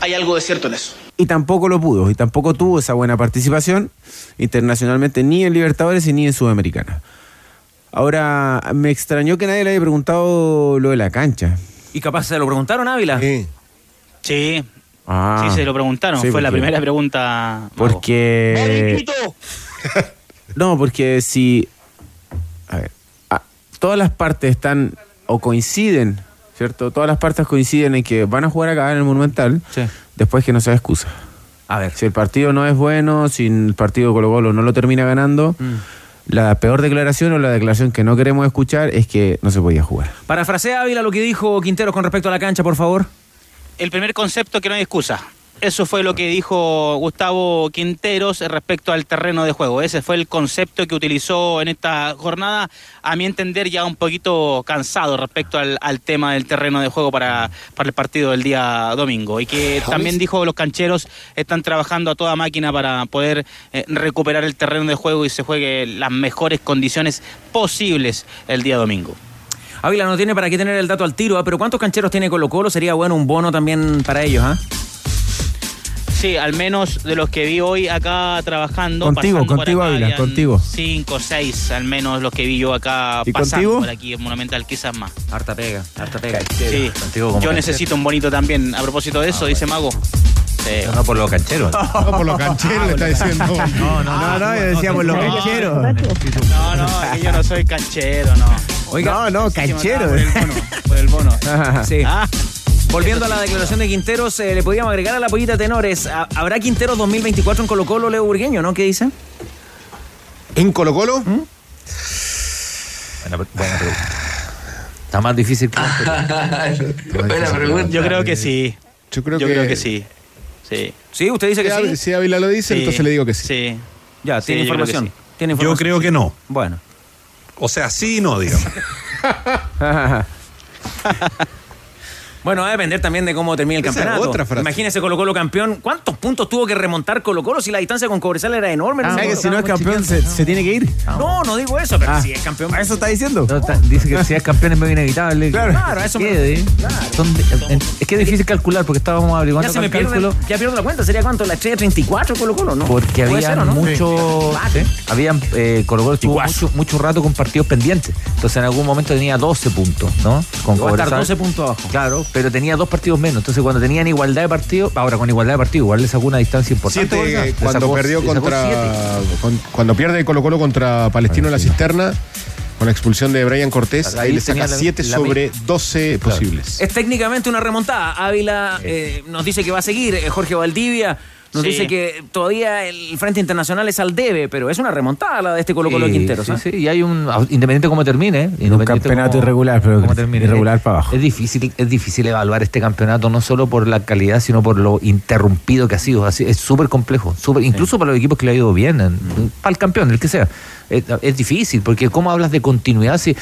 Hay algo de cierto en eso. y tampoco lo pudo, y tampoco tuvo esa buena participación internacionalmente ni en Libertadores y ni en Sudamericana. Ahora, me extrañó que nadie le haya preguntado lo de la cancha. ¿Y capaz se lo preguntaron, Ávila? Sí. Sí, Ah, sí, se lo preguntaron. sí, Fue la primera pregunta. Mago. Porque. No, porque si. A ver. todas las partes están. O coinciden, ¿cierto? Todas las partes coinciden en que van a jugar acá en el Monumental. Después que no sea excusa. A ver. Si el partido no es bueno, si el partido Colo Colo no lo termina ganando. Mm. La peor declaración o la declaración que no queremos escuchar es que no se podía jugar. Parafrasea Ávila lo que dijo Quinteros con respecto a la cancha, por favor. El primer concepto que no hay excusa. Eso fue lo que dijo Gustavo Quinteros respecto al terreno de juego. Ese fue el concepto que utilizó en esta jornada, a mi entender ya un poquito cansado respecto al, al tema del terreno de juego para, para el partido del día domingo. Y que también dijo los cancheros están trabajando a toda máquina para poder eh, recuperar el terreno de juego y se juegue las mejores condiciones posibles el día domingo. Ávila no tiene para qué tener el dato al tiro, ¿ah? pero ¿cuántos cancheros tiene Colo Colo? Sería bueno un bono también para ellos, ¿ah? Sí, al menos de los que vi hoy acá trabajando. Contigo, contigo, acá, Ávila, contigo. Cinco, seis, al menos los que vi yo acá ¿Y pasando contigo? por aquí en Monumental, quizás más. Harta pega, harta pega. Sí, yo necesito un bonito también. A propósito de eso, dice Mago. Sí. No por los cancheros. No, por los cancheros le está diciendo. No, no, no, yo decía por los cancheros. No, no, que yo no soy canchero, no. no, no, canchero. Por el bono. Por el bono. Sí. Ah, Volviendo a la declaración de Quinteros, eh, le podríamos agregar a la pollita tenores. ¿ha- ¿Habrá Quinteros 2024 en Colo Colo, Leo Burgueño, no? ¿Qué dice? ¿En Colo Colo? Buena, buena pregunta. Está más difícil que Buena pregunta. Yo creo que sí. Yo creo Yo que. creo que sí. Sí. Sí, usted dice que sí. Si Ávila lo dice, Sí. entonces le digo que sí. Sí. Ya, Sí, tiene yo información. sí. Tiene Yo información. creo que no. Bueno. O sea, sí y no, digamos. Bueno, va a depender también de cómo termine el Esa es campeonato. otra frase. Imagínese Colo Colo campeón. ¿Cuántos puntos tuvo que remontar Colo Colo si la distancia con Cobresal era enorme? ¿Sabes que si no es campeón se, se tiene que ir? No, no digo eso, pero Ah. si es campeón. ¿Eso está diciendo? No, está- dice que si es campeón es medio inevitable. Claro. Claro, eso me- Quede. Son de- en- es que es difícil calcular porque estábamos Ya averiguando se me el pierde, ya pierdo la cuenta. ¿Sería cuánto? ¿La estrella 34 Colo Colo? ¿no? Porque había ser, ¿o no? mucho, habían eh, Colo Colo estuvo mucho, mucho rato con partidos pendientes. Entonces en algún momento tenía 12 puntos, ¿no? Con Va a estar Cobresal. 12 puntos abajo. Claro, pero tenía dos partidos menos. Entonces cuando tenían igualdad de partidos, ahora con igualdad de partidos, igual le sacó una distancia importante. Cuando sacó- perdió contra. con- cuando pierde Colo Colo contra Palestino en la cisterna, con la expulsión de Brian Cortés, ahí Ahí le saca tenía la- 7 la sobre 12 posibles. Es técnicamente una remontada. Ávila eh, nos dice que va a seguir. Eh, Jorge Valdivia nos Sí. dice que todavía el Frente Internacional es al debe, pero es una remontada la de este Colo Colo Sí, Quinteros. sí, ¿ah? sí, y hay un independiente cómo termine, ¿eh? Un campeonato irregular, pero cómo termine. irregular para abajo. Es difícil, es difícil evaluar este campeonato no solo por la calidad, sino por lo interrumpido que ha sido. Así, es súper complejo, súper- incluso para los equipos que le ha ido bien, en- para el campeón, el que sea. Es, es difícil, porque ¿cómo hablas de continuidad si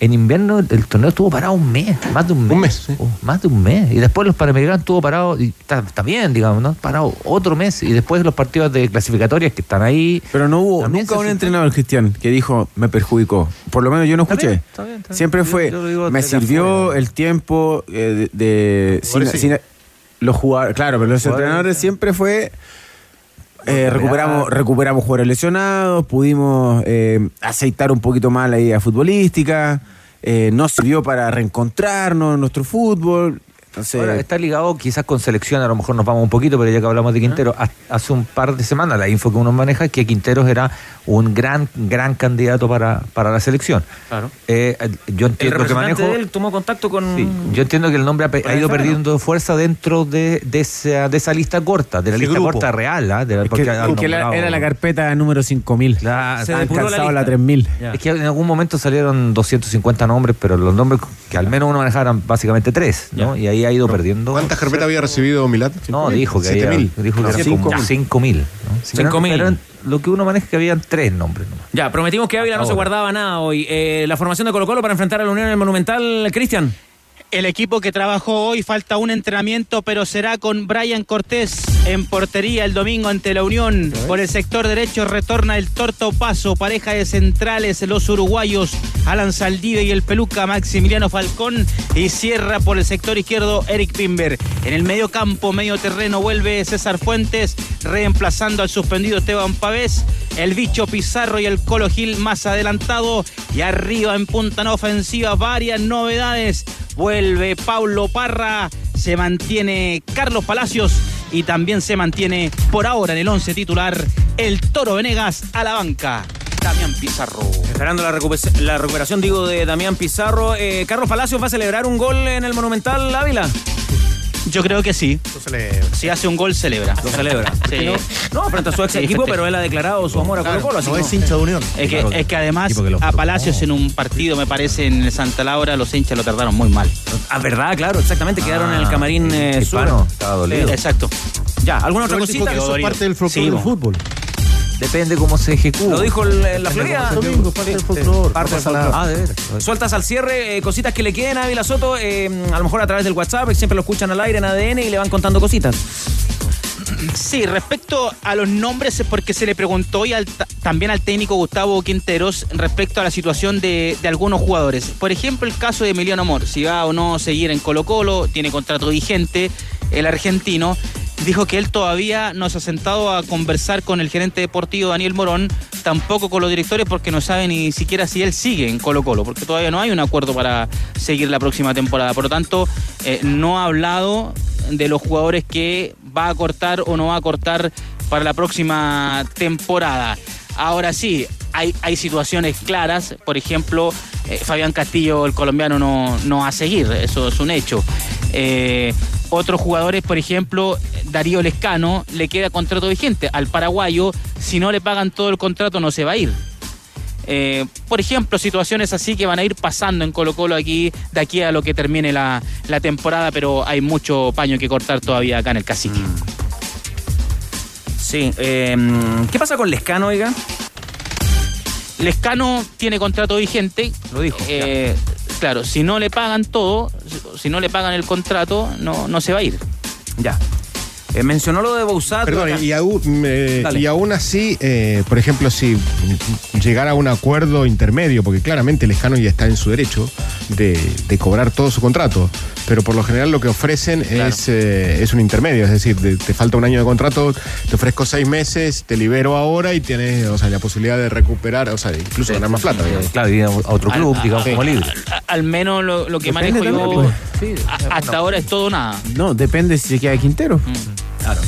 en invierno el torneo estuvo parado un mes, más de un mes? Un mes, sí. Oh, más de un mes. Y después los Panamericanos estuvo parado, y está, está bien, digamos, ¿no? Parado otro mes. Y después los partidos de clasificatorias que están ahí. Pero no hubo nunca un entrenador cristian que dijo me perjudicó. Por lo menos yo no Está escuché. bien, está bien, está bien. Siempre fue yo lo digo me sirvió el tiempo eh, de, de- sin, Jugadores sí. sin- los jugadores, claro, pero los entrenadores sí. siempre fue eh, recuperamos recuperamos jugadores lesionados, pudimos eh, aceitar un poquito más la idea futbolística, eh, nos sirvió para reencontrarnos en nuestro fútbol. Entonces, Ahora, está ligado quizás con selección, a lo mejor nos vamos un poquito, pero ya que hablamos de Quinteros, ha- hace un par de semanas la info que uno maneja es que Quinteros era un gran, gran candidato para, para la selección. Claro. Eh, yo El entiendo que manejo. de él tomó contacto con. Sí, yo entiendo que el nombre ha, ido perdiendo fuerza dentro de, de, esa, de esa lista corta, de la Ese lista grupo. corta real. ¿ah? De la- es que, porque que la- era la carpeta número 5000. La- Se la alcanzado la, lista. 3000. Ya. Es que en algún momento salieron 250 nombres, pero los nombres que al menos uno manejaba eran básicamente tres, ¿no? Y ahí ha ido perdiendo. ¿Cuántas carpetas había recibido Milat? No, dijo que había, mil. dijo que No, eran cinco como mil. 5 mil. Cinco mil. Lo que uno maneja es que habían tres nombres nomás. Ya, prometimos que Ávila no se guardaba nada hoy. Eh, la formación de Colo Colo para enfrentar a la Unión en el Monumental, Cristian. El equipo que trabajó hoy falta un entrenamiento, pero será con Brian Cortés en portería el domingo ante la Unión. Por el sector derecho retorna el Torto Paso, pareja de centrales, los uruguayos Alan Saldívar y el peluca Maximiliano Falcón. Y cierra por el sector izquierdo Eric Pimber. En el medio campo, medio terreno, vuelve César Fuentes, reemplazando al suspendido Esteban Pavés. El bicho Pizarro y el Colo Gil más adelantado. Y arriba en punta en ofensiva, varias novedades. Vuelve Paulo Parra, se mantiene Carlos Palacios y también se mantiene por ahora en el 11 titular el Toro Venegas a la banca. Damián Pizarro. Esperando la, recupe- la recuperación, digo, de Damián Pizarro. Eh, Carlos Palacios va a celebrar un gol en el Monumental Ávila. Yo creo que sí. Si hace un gol, celebra. Lo celebra. Sí. No, frente a su ex Sí, equipo, pero él ha declarado su amor a Colo Colo. así no que es hincha de Unión. Es que, es que además que lo a Palacios en un partido, me parece, en el Santa Laura, los hinchas lo trataron muy mal. Ah, verdad, claro, exactamente. Quedaron en el camarín eh, sur. Estaba dolido. Sí, Exacto. Ya, ¿alguna otra cosita? que eso es parte del folclore Sí, del bo. fútbol. Depende cómo se ejecuta. Lo dijo el- en la Florida. Domingo, parte del folclore. Parte no del pasa folclore. nada. Ah, de veras. Sueltas al cierre, eh, cositas que le queden a Ávila Soto, eh, a lo mejor a través del WhatsApp, siempre lo escuchan al aire en ADN y le van contando cositas. Sí, respecto a los nombres, es porque se le preguntó hoy al- también al técnico Gustavo Quinteros respecto a la situación de, de algunos jugadores. Por ejemplo, el caso de Emiliano Amor, si va o no a seguir en Colo Colo, tiene contrato vigente, el argentino. Dijo que él todavía no se ha sentado a conversar con el gerente deportivo Daniel Morón, tampoco con los directores porque no sabe ni siquiera si él sigue en Colo Colo, porque todavía no hay un acuerdo para seguir la próxima temporada. Por lo tanto, eh, no ha hablado de los jugadores que va a cortar o no va a cortar para la próxima temporada. Ahora sí, hay, situaciones claras, por ejemplo, eh, Fabián Castillo, el colombiano, no, no va a seguir, eso es un hecho. Eh, otros jugadores, por ejemplo, Darío Lescano, le queda contrato vigente. Al paraguayo, si no le pagan todo el contrato, no se va a ir. Eh, por ejemplo, situaciones así que van a ir pasando en Colo Colo aquí, de aquí a lo que termine la, la temporada, pero hay mucho paño que cortar todavía acá en el cacique. Sí. eh, ¿Qué pasa con Lescano, oiga? Lescano tiene contrato vigente. Lo dijo. Eh, claro, si no le pagan todo, si no le pagan el contrato, no, no se va a ir. Ya. Eh, mencionó lo de Bouzat. Perdón, y aún, eh, y aún así, eh, por ejemplo, si mm, llegara a un acuerdo intermedio, porque claramente Lescano ya está en su derecho de, de cobrar todo su contrato, pero por lo general lo que ofrecen es, eh, es un intermedio, es decir, de- te falta un año de contrato, te ofrezco seis meses, te libero ahora y tienes o sea, la posibilidad de recuperar, o sea, incluso ganar más plata. digamos. Claro, ir a otro club, Al- digamos, a- como libre. Al menos lo, lo que Depende manejo yo hasta ahora es todo o nada. No, depende si se queda Quintero. Claro.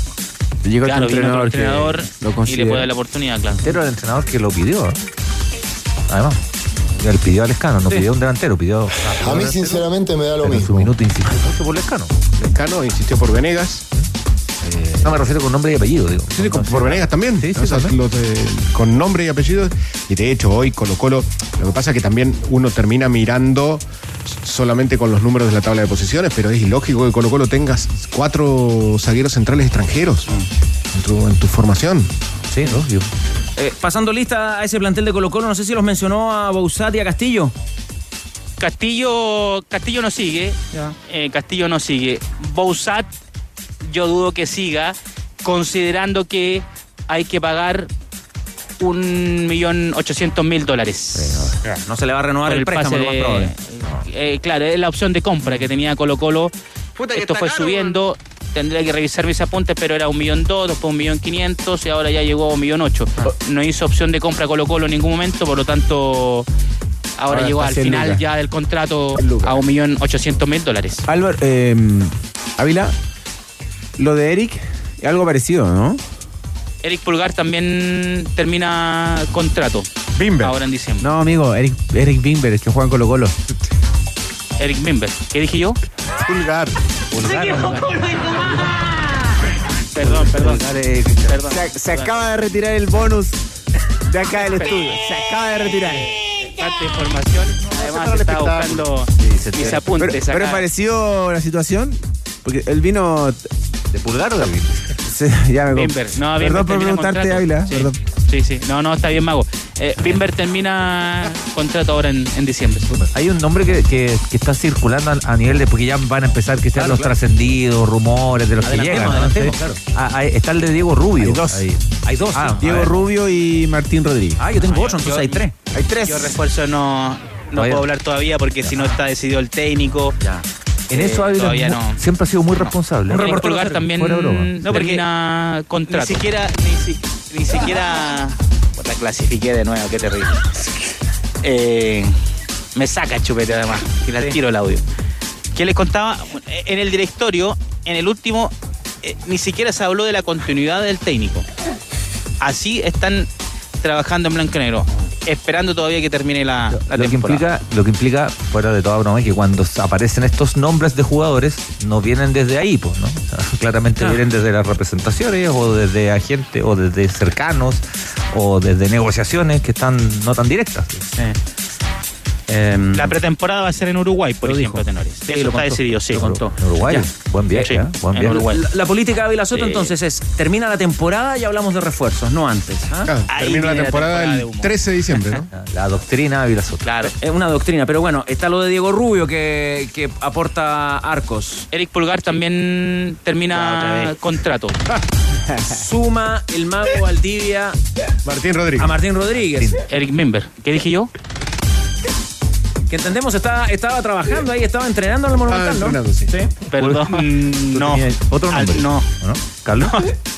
Llega Claro, otro entrenador, lo y le puede dar la oportunidad, claro. Pero el entrenador que lo pidió. ¿eh? Además, él pidió a Lescano, no pidió un delantero, pidió. A mí sinceramente me da lo Pero en su mismo. minuto insistió mucho por Lescano. Lescano insistió por Venegas. eh, No me refiero con nombre y apellido, digo. Sí, sí, con- por Venegas también. Sí, sí, O sea, también. los de- con nombre y apellido. Y de hecho, hoy Colo Colo, lo que pasa es que también uno termina mirando solamente con los números de la tabla de posiciones, pero es ilógico que Colo Colo tengas cuatro zagueros centrales extranjeros en, tu, en tu formación. Sí, lógico. Eh, pasando lista a ese plantel de Colo Colo, no sé si los mencionó a Bouzat y a Castillo. Castillo, Castillo no sigue. Eh, Castillo no sigue. Bouzat, yo dudo que siga, considerando que hay que pagar un millón ochocientos mil dólares. No se le va a renovar el, préstamo, pase lo más probable. Eh, claro, es la opción de compra que tenía Colo Colo. Esto fue subiendo. Tendría que revisar mis apuntes, pero era un millón dos, después un millón quinientos y ahora ya llegó a un millón ocho. Ah. No hizo opción de compra Colo Colo en ningún momento, por lo tanto, ahora, Ahora llegó al final lucas. ya del contrato a un millón ochocientos mil dólares. Álvaro, eh, Ávila, lo de Eric, algo parecido, ¿no? Eric Pulgar también termina contrato Bimber. ahora en diciembre. No, amigo, Eric, Eric Bimber, el que juega en Colo Colo. Eric Bimber. ¿Qué dije yo? Pulgar. Perdón, perdón. Perdón. Se, se acaba de retirar el bonus de acá del estudio. Se acaba de retirar. Falta información. Además estaba buscando se mis te- apuntes Pero, acá. pero es parecido la situación. Porque él vino. ¿De pulgar o de Bimber? se- ya me Bimber. No, Bimber Perdón por preguntarte. Ávila. Sí. Perdón. Sí, sí. No, no, está bien, Mago. Eh, Bimber termina contrato ahora en, en diciembre. Hay un nombre que, que- que está circulando a, a nivel de. Porque ya van a empezar que sean Claro, los claro. trascendidos, rumores de los que Adelantemos, llegan. ¿no? adelantemos, Sí. Ah, está el de Diego Rubio. Hay dos. ahí. Hay dos. Ah, sí. Diego. Rubio y Martín Rodríguez. Ah, yo tengo Ah, otro, yo- entonces hay tres. Hay tres. Yo refuerzo no, no puedo hablar todavía porque si no está decidido el técnico. Ya. En eso Ávila todavía mu- no. siempre ha sido muy responsable. Un Eric reportero también fuera de broma. no, termina contrato. Ni siquiera, ni, si- ni siquiera. Puta, clasifiqué de nuevo, qué terrible. Eh, me saca chupete además, que le tiro el audio. Que les contaba, en el directorio, en el último, eh, ni siquiera se habló de la continuidad del técnico. Así están trabajando en blanco y negro, esperando todavía que termine la, la lo que, implica, lo que implica, fuera de toda broma, es que cuando aparecen estos nombres de jugadores, no vienen desde ahí, pues, ¿no? O sea, claramente vienen desde las representaciones, o desde agentes, o desde cercanos, o desde negociaciones que están no tan directas. Sí. Em, La pretemporada va a ser en Uruguay, por Lo ejemplo, dijo. tenores. Sí, Eso lo está contó. decidido, sí. Lo contó. En Uruguay, Ya. buen viaje, Sí, ¿eh? Buen en viaje. Uruguay. La, la política de Ávila Soto Sí. entonces es, termina la temporada y hablamos de refuerzos, no antes. ¿ah? Claro, termina la la temporada de el humo. 13 de diciembre, ¿no? La doctrina Ávila Soto. Claro. Es una doctrina, pero bueno, está lo de Diego Rubio que, que aporta arcos. Eric Pulgar también termina contrato. Suma el mago Valdivia Martín Rodríguez. a Martín Rodríguez. Eric Mimber. ¿Qué dije yo? Que entendemos, está, estaba trabajando ahí, estaba entrenando en el Ah, Monumental, ¿no? entrenando, sí. Perdón, no. otro Al- nombre? no. ¿O ¿No? ¿Carlos?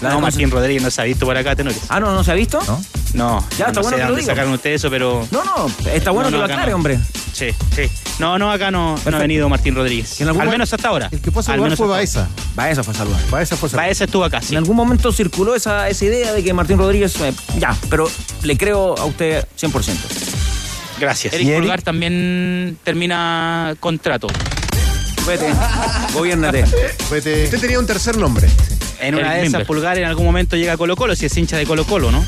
No, Martín Rodríguez no se ha visto por acá, tenores. Ah, no, ¿no se ha visto? ¿No? No. Ya, está no bueno sé que lo diga. sacaron ustedes eso, pero. No, no, está bueno No, que no, lo acá aclare, no. hombre. Sí, sí. No, no, acá no, no ha venido Martín Rodríguez. Al mo- menos hasta ahora. El que fue a Al saludar menos fue. Baeza. Baeza fue a saludar. Baeza fue a saludar. Baeza estuvo acá, sí. En algún momento circuló esa, esa idea de que Martín Rodríguez. eh, ya, pero le creo a usted 100%. Gracias. ¿Y Eric Eric? Pulgar también termina contrato. Vete, gobiernate. Vete. Usted tenía un tercer nombre. En una Eric de esas, Mimber. Pulgar en algún momento llega a Colo Colo, si es hincha de Colo Colo, ¿no?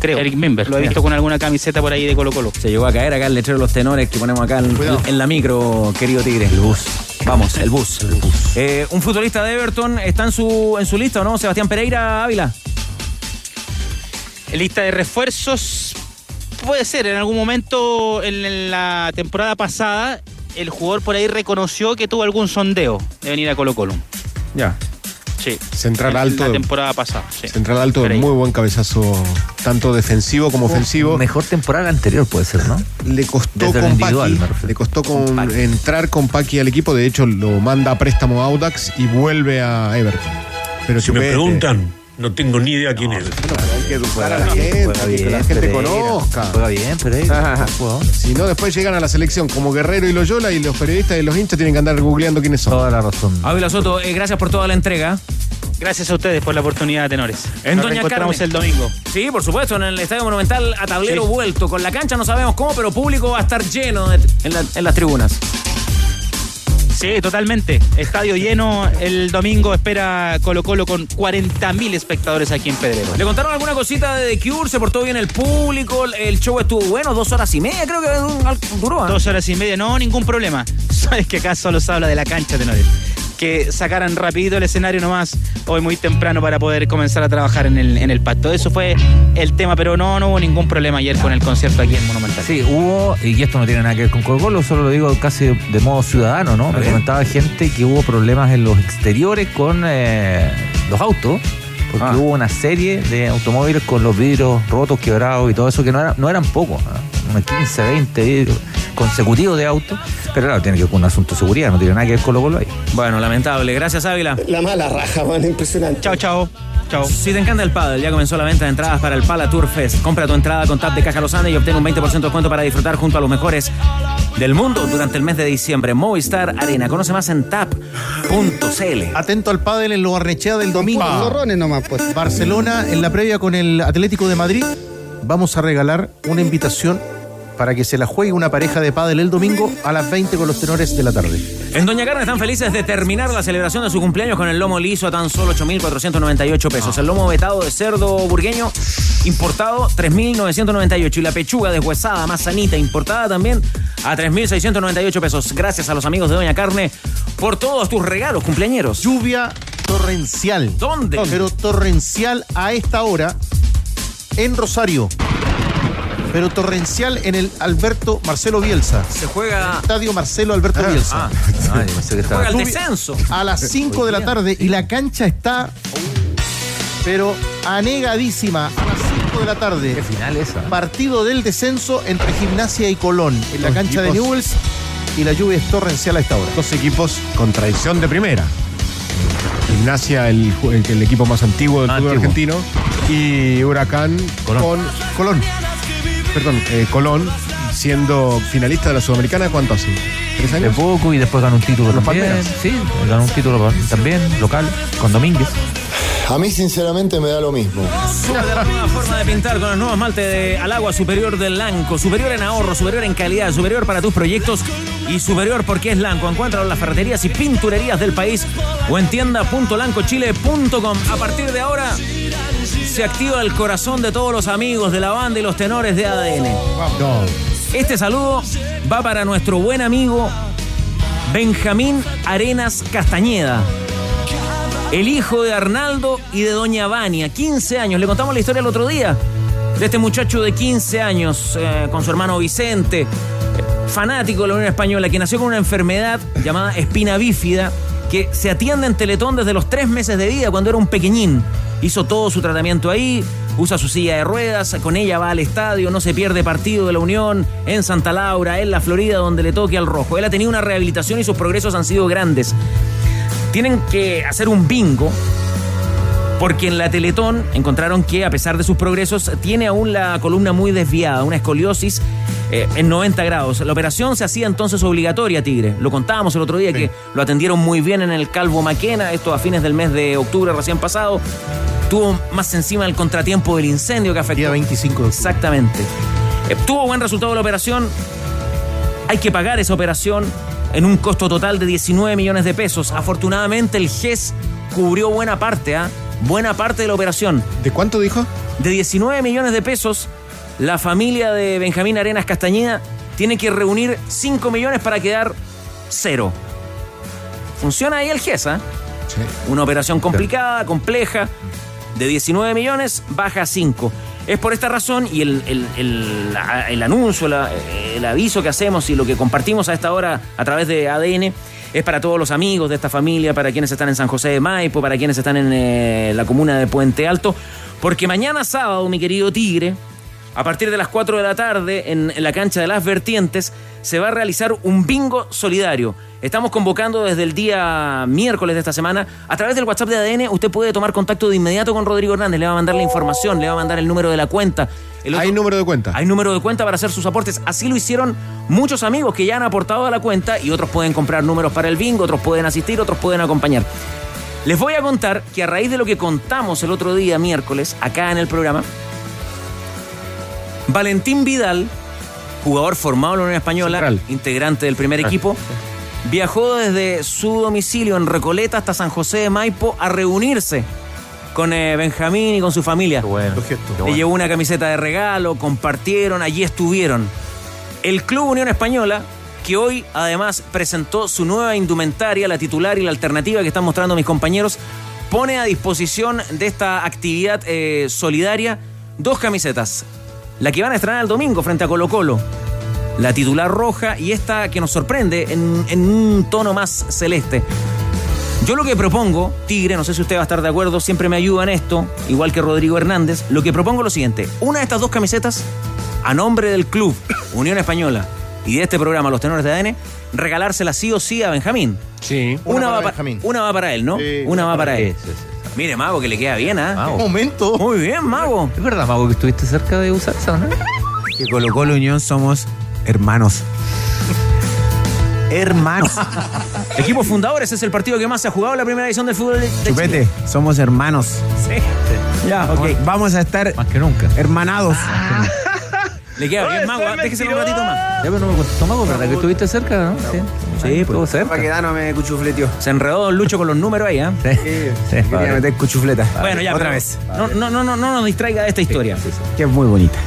Creo. Eric Mimber. Lo he visto con alguna camiseta por ahí de Colo Colo. Se llegó a caer acá el letrero de los tenores que ponemos acá en la micro, querido Tigre. El bus. Vamos, el bus. Eh, un futbolista de Everton está en su, en su lista, ¿o no? Sebastián Pereira Ávila. Lista de refuerzos. Puede ser, en algún momento en, en la temporada pasada, el jugador por ahí reconoció que tuvo algún sondeo de venir a Colo Colo. Ya. Sí. Central En alto. La temporada pasada. sí. Central alto, muy buen cabezazo, tanto defensivo como ofensivo. Mejor temporada anterior puede ser, ¿no? Le costó Desde con individual, Paqui, le costó con Con Paqui. entrar con Paqui al equipo. De hecho, lo manda a préstamo a Audax y vuelve a Everton. Pero Si me preguntan, no tengo ni idea quién es. Hay que educar a la gente, que la gente conozca. Juega bien, Pereira. Si no, después llegan a la selección como Guerrero y Loyola y los periodistas y los hinchas tienen que andar googleando quiénes son. Toda la razón. Ávila Soto, eh, gracias por toda la entrega. Gracias a ustedes por la oportunidad, tenores. En Nos Doña Carmen. el domingo. Sí, por supuesto, en el Estadio Monumental a tablero Sí. vuelto. Con la cancha no sabemos cómo, pero público va a estar lleno de- en, la- en las tribunas. Sí, totalmente. Estadio lleno el domingo. Espera Colo Colo con 40.000 espectadores aquí en Pedrero. ¿Le contaron alguna cosita de The Cure? ¿Se portó bien el público? ¿El show estuvo bueno? ¿Dos horas y media? Creo que un- duró. ¿ah? Dos horas y media, no, ningún problema. Sabes que acá solo se habla de la cancha, tenores. Que sacaran rapidito el escenario nomás hoy muy temprano para poder comenzar a trabajar en el, en el pacto. Eso fue el tema, pero no, no hubo ningún problema ayer con el concierto aquí en Monumental. Sí, hubo, y esto no tiene nada que ver con Colo Colo, solo lo digo casi de modo ciudadano, ¿no? Me comentaba gente que hubo problemas en los exteriores con eh, los autos, porque Ah. hubo una serie de automóviles con los vidrios rotos, quebrados y todo eso, que no, era- no eran pocos, ¿ah? unos 15, 20 vidrios consecutivos de autos, pero claro, tiene que ver con un asunto de seguridad, no tiene nada que ver con Colo Colo ahí. Bueno, lamentable. Gracias, Ávila. La mala raja, man, impresionante. Chao, chao. Chao. Si te encanta el pádel, ya comenzó la venta de entradas para el Pala Tour Fest. Compra tu entrada con Tap de Caja Lozana y obtén un 20% de descuento para disfrutar junto a los mejores del mundo durante el mes de diciembre. Movistar Arena. Conoce más en tap.cl. Atento al pádel en lo Barnechea del domingo. Zorrones nomás, pues. Barcelona, en la previa con el Atlético de Madrid, vamos a regalar una invitación para que se la juegue una pareja de pádel el domingo a las 20 con los tenores de la tarde. En Doña Carne están felices de terminar la celebración de su cumpleaños con el lomo liso a tan solo 8.498 pesos. El lomo vetado de cerdo burgueño importado 3.998 y la pechuga deshuesada más sanita importada también a 3.698 pesos. Gracias a los amigos de Doña Carne por todos tus regalos cumpleañeros. Lluvia torrencial. ¿Dónde? Pero torrencial a esta hora en Rosario. Pero torrencial en el Alberto Marcelo Bielsa. Se juega. Estadio Marcelo Alberto Ah, Bielsa. ah. Ay, pensé que estaba- Juega el Lluvia descenso. A las 5 de la tarde y la cancha está, pero anegadísima. A las 5 de la tarde. Qué final esa. Partido del descenso entre Gimnasia y Colón en la cancha de. Newells y la lluvia es torrencial a esta hora. Dos equipos con tradición de primera. Gimnasia, el, ju- el, el equipo más antiguo del fútbol argentino. Y Huracán Colón. con Colón. Perdón, eh, Colón siendo finalista de la Sudamericana, ¿cuánto hace? ¿Tres De años? poco y después ganó un título Los también. Palmeras. Sí, ganó un título también, local, con Domínguez. A mí sinceramente me da lo mismo. De la nueva forma de pintar con los nuevos maltes de al agua superior del Lanco. Superior en ahorro, superior en calidad, superior para tus proyectos y superior porque es Lanco. Encuéntralo en las ferreterías y pinturerías del país o en tienda.lancochile.com. A partir de ahora se activa el corazón de todos los amigos de la banda y los tenores de ADN. Este saludo va para nuestro buen amigo Benjamín Arenas Castañeda. El hijo de Arnaldo y de Doña Vania, 15 años. Le contamos la historia el otro día de este muchacho de 15 años eh, con su hermano Vicente, fanático de la Unión Española, que nació con una enfermedad llamada espina bífida, que se atiende en Teletón desde los tres meses de vida, cuando era un pequeñín. Hizo todo su tratamiento ahí, usa su silla de ruedas, con ella va al estadio, no se pierde partido de la Unión, en Santa Laura, en la Florida, donde le toque al rojo. Él ha tenido una rehabilitación y sus progresos han sido grandes. Tienen que hacer un bingo porque en la Teletón encontraron que a pesar de sus progresos tiene aún la columna muy desviada, una escoliosis eh, en 90 grados. La operación se hacía entonces obligatoria, Tigre. Lo contábamos el otro día que lo atendieron muy bien en el Calvo Maquena, esto a fines del mes de octubre recién pasado. Tuvo más encima el contratiempo del incendio que afectó. Día 25 de octubre. Exactamente. Eh, tuvo buen resultado la operación. Hay que pagar esa operación en un costo total de 19 millones de pesos. Afortunadamente el GES cubrió buena parte, ¿ah? Buena parte de la operación. ¿De cuánto dijo? De 19 millones de pesos, la familia de Benjamín Arenas Castañeda tiene que reunir 5 millones para quedar cero. Funciona ahí el GES, ¿ah? Sí. Una operación complicada, compleja. De 19 millones baja a 5. Es por esta razón y el, el- el- el anuncio, el aviso que hacemos y lo que compartimos a esta hora a través de ADN es para todos los amigos de esta familia, para quienes están en San José de Maipo, para quienes están en eh, la comuna de Puente Alto, porque mañana sábado, mi querido Tigre, a partir de las 4 de la tarde, en, en la cancha de las vertientes, se va a realizar un bingo solidario. Estamos convocando desde el día miércoles de esta semana. A través del WhatsApp de ADN, usted puede tomar contacto de inmediato con Rodrigo Hernández. Le va a mandar la información, le va a mandar el número de la cuenta. Otro- Hay número de cuenta. hay número de cuenta para hacer sus aportes. Así lo hicieron muchos amigos que ya han aportado a la cuenta y otros pueden comprar números para el bingo, otros pueden asistir, otros pueden acompañar. Les voy a contar que a raíz de lo que contamos el otro día, miércoles, acá en el programa, Valentín Vidal, jugador formado en la Unión Española, Central. integrante del primer equipo, viajó desde su domicilio en Recoleta hasta San José de Maipo a reunirse con eh, Benjamín y con su familia. Bueno. Le llevó una camiseta de regalo, compartieron, allí estuvieron. El Club Unión Española, que hoy además presentó su nueva indumentaria, la titular y la alternativa que están mostrando mis compañeros, pone a disposición de esta actividad eh, solidaria dos camisetas. La que van a estrenar el domingo frente a Colo Colo. La titular roja y esta que nos sorprende en, en un tono más celeste. Yo lo que propongo, Tigre, no sé si usted va a estar de acuerdo, siempre me ayuda en esto, igual que Rodrigo Hernández, lo que propongo es lo siguiente, una de estas dos camisetas, a nombre del club Unión Española y de este programa Los Tenores de ADN, regalársela sí o sí a Benjamín. Sí. Una, Una va, para pa- Benjamín. una va para él, ¿no? Sí, una va para él. Sí, sí, sí. Mire, Mago, que le queda bien, ¿ah? Mago. Momento. Muy bien, Mago. Es verdad, Mago, que estuviste cerca de usar esa, ¿no? Que Colo Colo Unión somos hermanos. Hermanos. Equipo Fundadores es el partido que más se ha jugado en la primera edición del fútbol de Chile. Chupete, somos hermanos. Sí. Ya, ok. Vamos a estar Más que nunca. hermanados. Le queda bien, Mago. ¿ah? Déjese un ratito más. Ya, pero no me contestó Mago, ¿verdad? Que estuviste cerca, ¿no? Sí, Sí, pues. estuvo cerca. Para que no me cuchufleteó. Se enredó Don Lucho con los números ahí, ¿ah? Sí, sí, Quería padre. meter cuchufleta. Bueno, ya. Otra pero vez. No, no, no, no, no nos distraiga de esta historia. Que es muy bonita.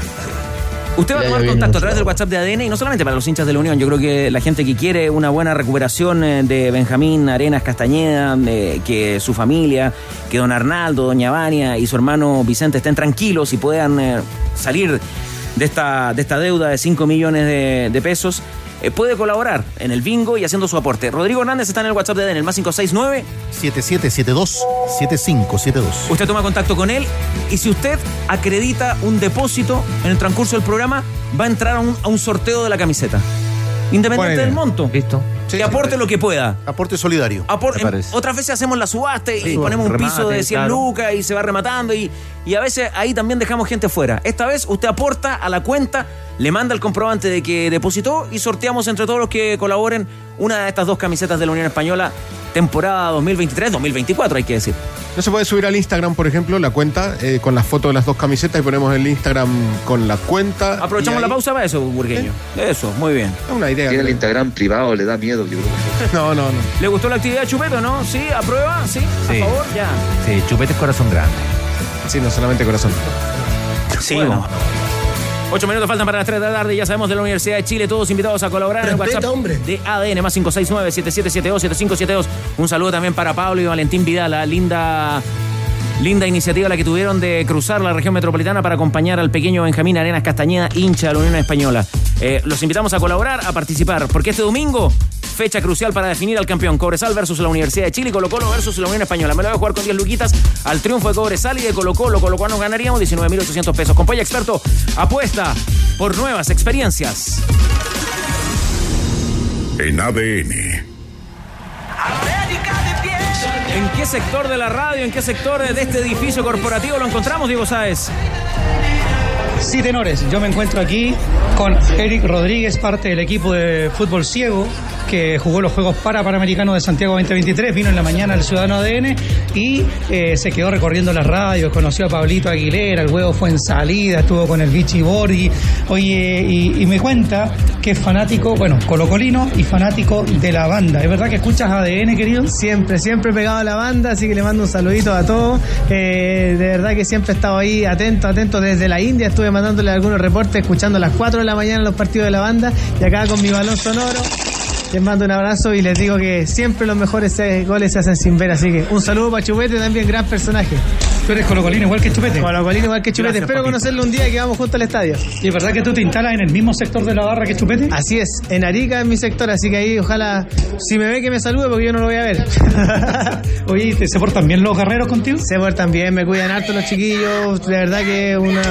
Usted va a tomar contacto a través del. WhatsApp de ADN y no solamente para los hinchas de la Unión. Yo creo que la gente que quiere una buena recuperación eh, de Benjamín Arenas Castañeda, eh, que su familia, que don Arnaldo, doña Vania y su hermano Vicente estén tranquilos y puedan eh, salir de esta, de esta deuda de 5 millones de, de pesos, eh, puede colaborar en el bingo y haciendo su aporte. Rodrigo Hernández está en el WhatsApp de ADN, el más 569. 7772-7572. Usted toma contacto con él y si usted acredita un depósito en el transcurso del programa, va a entrar a un, a un sorteo de la camiseta. Independiente del monto. Listo. Que aporte lo que pueda. Aporte solidario. Apor- otras veces hacemos la subasta y Sí, ponemos un remate, piso de 100 claro. lucas y se va rematando y, y a veces ahí también dejamos gente fuera. Esta vez usted aporta a la cuenta, le manda el comprobante de que depositó y sorteamos entre todos los que colaboren una de estas dos camisetas de la Unión Española temporada 2023-2024 hay que decir. No se puede subir al Instagram, por ejemplo, la cuenta eh, con las fotos de las dos camisetas y ponemos el Instagram con la cuenta. Aprovechamos la pausa para eso, burgueño. Eso, muy bien. Es una idea. Tiene el Instagram privado, le da miedo, yo creo. No, no, no. ¿Le gustó la actividad de Chupeto, no? ¿Sí? ¿Aprueba? ¿Sí? Sí. ¿A favor? Ya. Sí, chupete es corazón grande. Sí, no solamente corazón. Sí, bueno. Ocho minutos faltan para las 3 de la tarde. Ya sabemos de la Universidad de Chile. Todos invitados a colaborar en el Respeta, WhatsApp hombre. de ADN más 569-7772-7572. Un saludo también para Pablo y Valentín Vidal. La linda, linda iniciativa la que tuvieron de cruzar la región metropolitana para acompañar al pequeño Benjamín Arenas Castañeda, hincha de la Unión Española. Eh, los invitamos a colaborar, a participar, porque este domingo, fecha crucial para definir al campeón. Cobresal versus la Universidad de Chile y Colo Colo versus la Unión Española. Me lo voy a jugar con 10 luquitas al triunfo de Cobresal y de Colo Colo. Colo Colo nos ganaríamos 19.800 pesos. Con Polla Experto, apuesta por nuevas experiencias. En ADN. ¿En qué sector de la radio, en qué sector de este edificio corporativo lo encontramos, Diego Sáez? Sí, tenores. Yo me encuentro aquí con Eric Rodríguez, parte del equipo de fútbol ciego que jugó los Juegos para Panamericanos de Santiago 2023, vino en la mañana al Ciudadano ADN y eh, se quedó recorriendo las radios, conoció a Pablito Aguilera, el huevo fue en salida, estuvo con el Vichy Borghi, oye, y, me cuenta que es fanático, bueno, colocolino y fanático de la banda. ¿Es verdad que escuchas ADN, querido? Siempre, siempre pegado a la banda, así que le mando un saludito a todos. Eh, de verdad que siempre he estado ahí atento, atento desde la India. Estuve mandándole algunos reportes, escuchando a las 4 de la mañana los partidos de la banda y acá con mi balón sonoro. Les mando un abrazo y les digo que siempre los mejores goles se hacen sin ver. Así que un saludo para Chupete, también gran personaje. Tú eres colocolino igual que Chupete. Colocolino igual que Chupete. Gracias, Espero papito. conocerlo un día que vamos juntos al estadio. ¿Y es verdad que tú te instalas en el mismo sector de la barra que Chupete? Así es, en Arica es mi sector, así que ahí ojalá, si me ve que me salude porque yo no lo voy a ver. Oye, ¿te- ¿se portan bien los guerreros contigo? Se portan bien, me cuidan harto los chiquillos, de verdad que una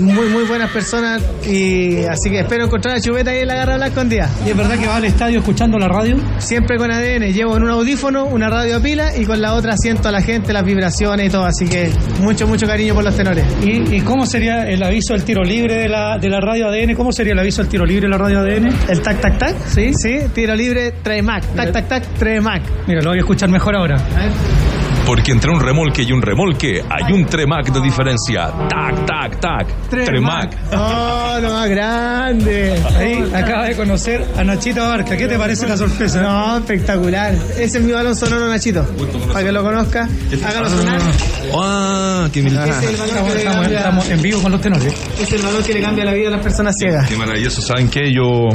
muy muy buenas personas y así que espero encontrar a Chubeta ahí en la Garra Blanca día. ¿Y es verdad que va al estadio escuchando la radio? Siempre con ADN, llevo en un audífono una radio a pila y con la otra siento a la gente, las vibraciones y todo, así que mucho mucho cariño por los tenores. ¿Y, y cómo sería el aviso del tiro libre de la, de la radio ADN? ¿Cómo sería el aviso del tiro libre de la radio ADN? El tac tac tac, sí, sí, tiro libre, trae Mac, tac tac tac, trae Mac. Mira, lo voy a escuchar mejor ahora. A ver. Porque entre un remolque y un remolque hay un Tremac de diferencia. Tac, tac, tac. Tremac. Oh, lo más grande. Ahí acaba de conocer a Nachito Abarca. ¿Qué te parece la sorpresa? No, espectacular. Ese es mi balón sonoro, Nachito. Para que lo conozca, hágalo sonar. ¡Ah! ¡Qué mil- Ese es el balón Estamos, que estamos en vivo con los tenores. es el balón que le cambia la vida a las personas ciegas. Qué maravilloso. ¿Saben qué? Yo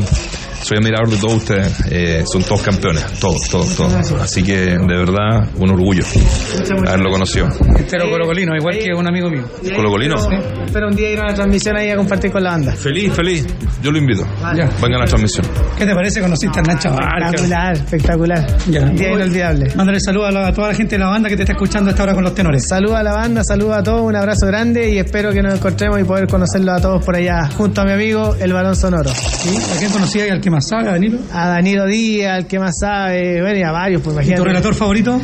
soy admirador de todos ustedes. Eh, son todos campeones. Todos, todos, todos. Así que, de verdad, un orgullo haberlo conocido. Entero colocolino, igual que un amigo mío. ¿Colocolino? Espero, espero un día ir a una transmisión ahí a compartir con la banda. Feliz, feliz. Yo lo invito. Ya. Vengan a la transmisión. ¿Qué te parece? Conociste a Nacho Abarca. Espectacular, espectacular. Ya. Día inolvidable. Mándale saludos a, a toda la gente de la banda que te está escuchando a esta hora con los tenores. Saludos a la banda, saludos a todos, un abrazo grande y espero que nos encontremos y poder conocerlos a todos por allá, junto a mi amigo El Balón Sonoro. ¿Sí? ¿A quién conocía y al que más sabe, Danilo? A Danilo Díaz, el que más sabe, bueno, y a varios, pues ¿Y imagínate. tu relator favorito?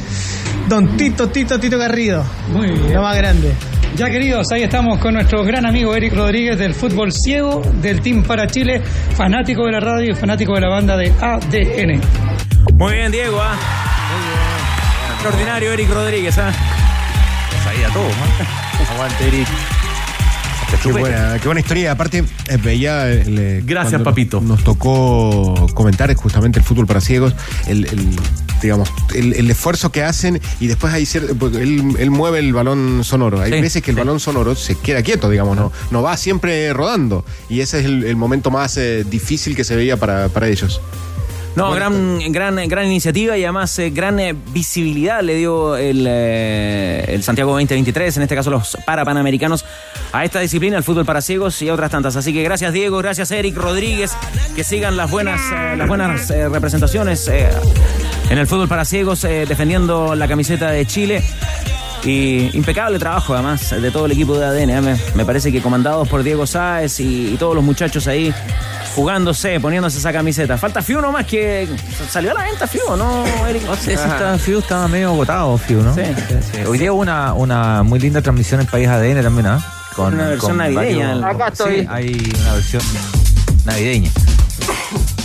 Don Tito, Tito, Tito Garrido, Muy bien. lo más grande. Ya queridos, ahí estamos con nuestro gran amigo Eric Rodríguez del fútbol ciego del Team para Chile, fanático de la radio y fanático de la banda de ADN. Muy bien, Diego, ¿ah? Extraordinario, Eric Rodríguez, ¿ah? Sabía todo, ¿no? Aguante, Eric. Qué buena, qué buena historia. Aparte, eh, veía. el, eh, Gracias, cuando papito. Nos tocó comentar justamente el fútbol para ciegos, el, el, digamos, el, el esfuerzo que hacen y después hay cier- porque él, él mueve el balón sonoro. Hay Sí, veces que el balón sonoro se queda quieto, digamos, no, no va siempre rodando. Y ese es el, el momento más eh, difícil que se veía para, para ellos. No, gran, gran, gran iniciativa y además eh, gran eh, visibilidad le dio el, eh, el Santiago 2023, en este caso los para panamericanos, a esta disciplina, el fútbol para ciegos y a otras tantas. Así que gracias Diego, gracias Eric Rodríguez, que sigan las buenas, eh, las buenas eh, representaciones eh, en el fútbol para ciegos, eh, defendiendo la camiseta de Chile. Y impecable trabajo además de todo el equipo de ADN. ¿eh? Me, me parece que comandados por Diego Sáez y, y todos los muchachos ahí jugándose, poniéndose esa camiseta. Falta Fiu nomás que salió a la venta Fiu, ¿no, Eric? No sé si está, Fiu estaba medio agotado, Fiu, ¿no? Sí. Sí. Hoy día hubo una, una muy linda transmisión en País ADN también, ¿ah? Con, Una versión navideña. varios- Acá estoy. Sí, hay una versión navideña.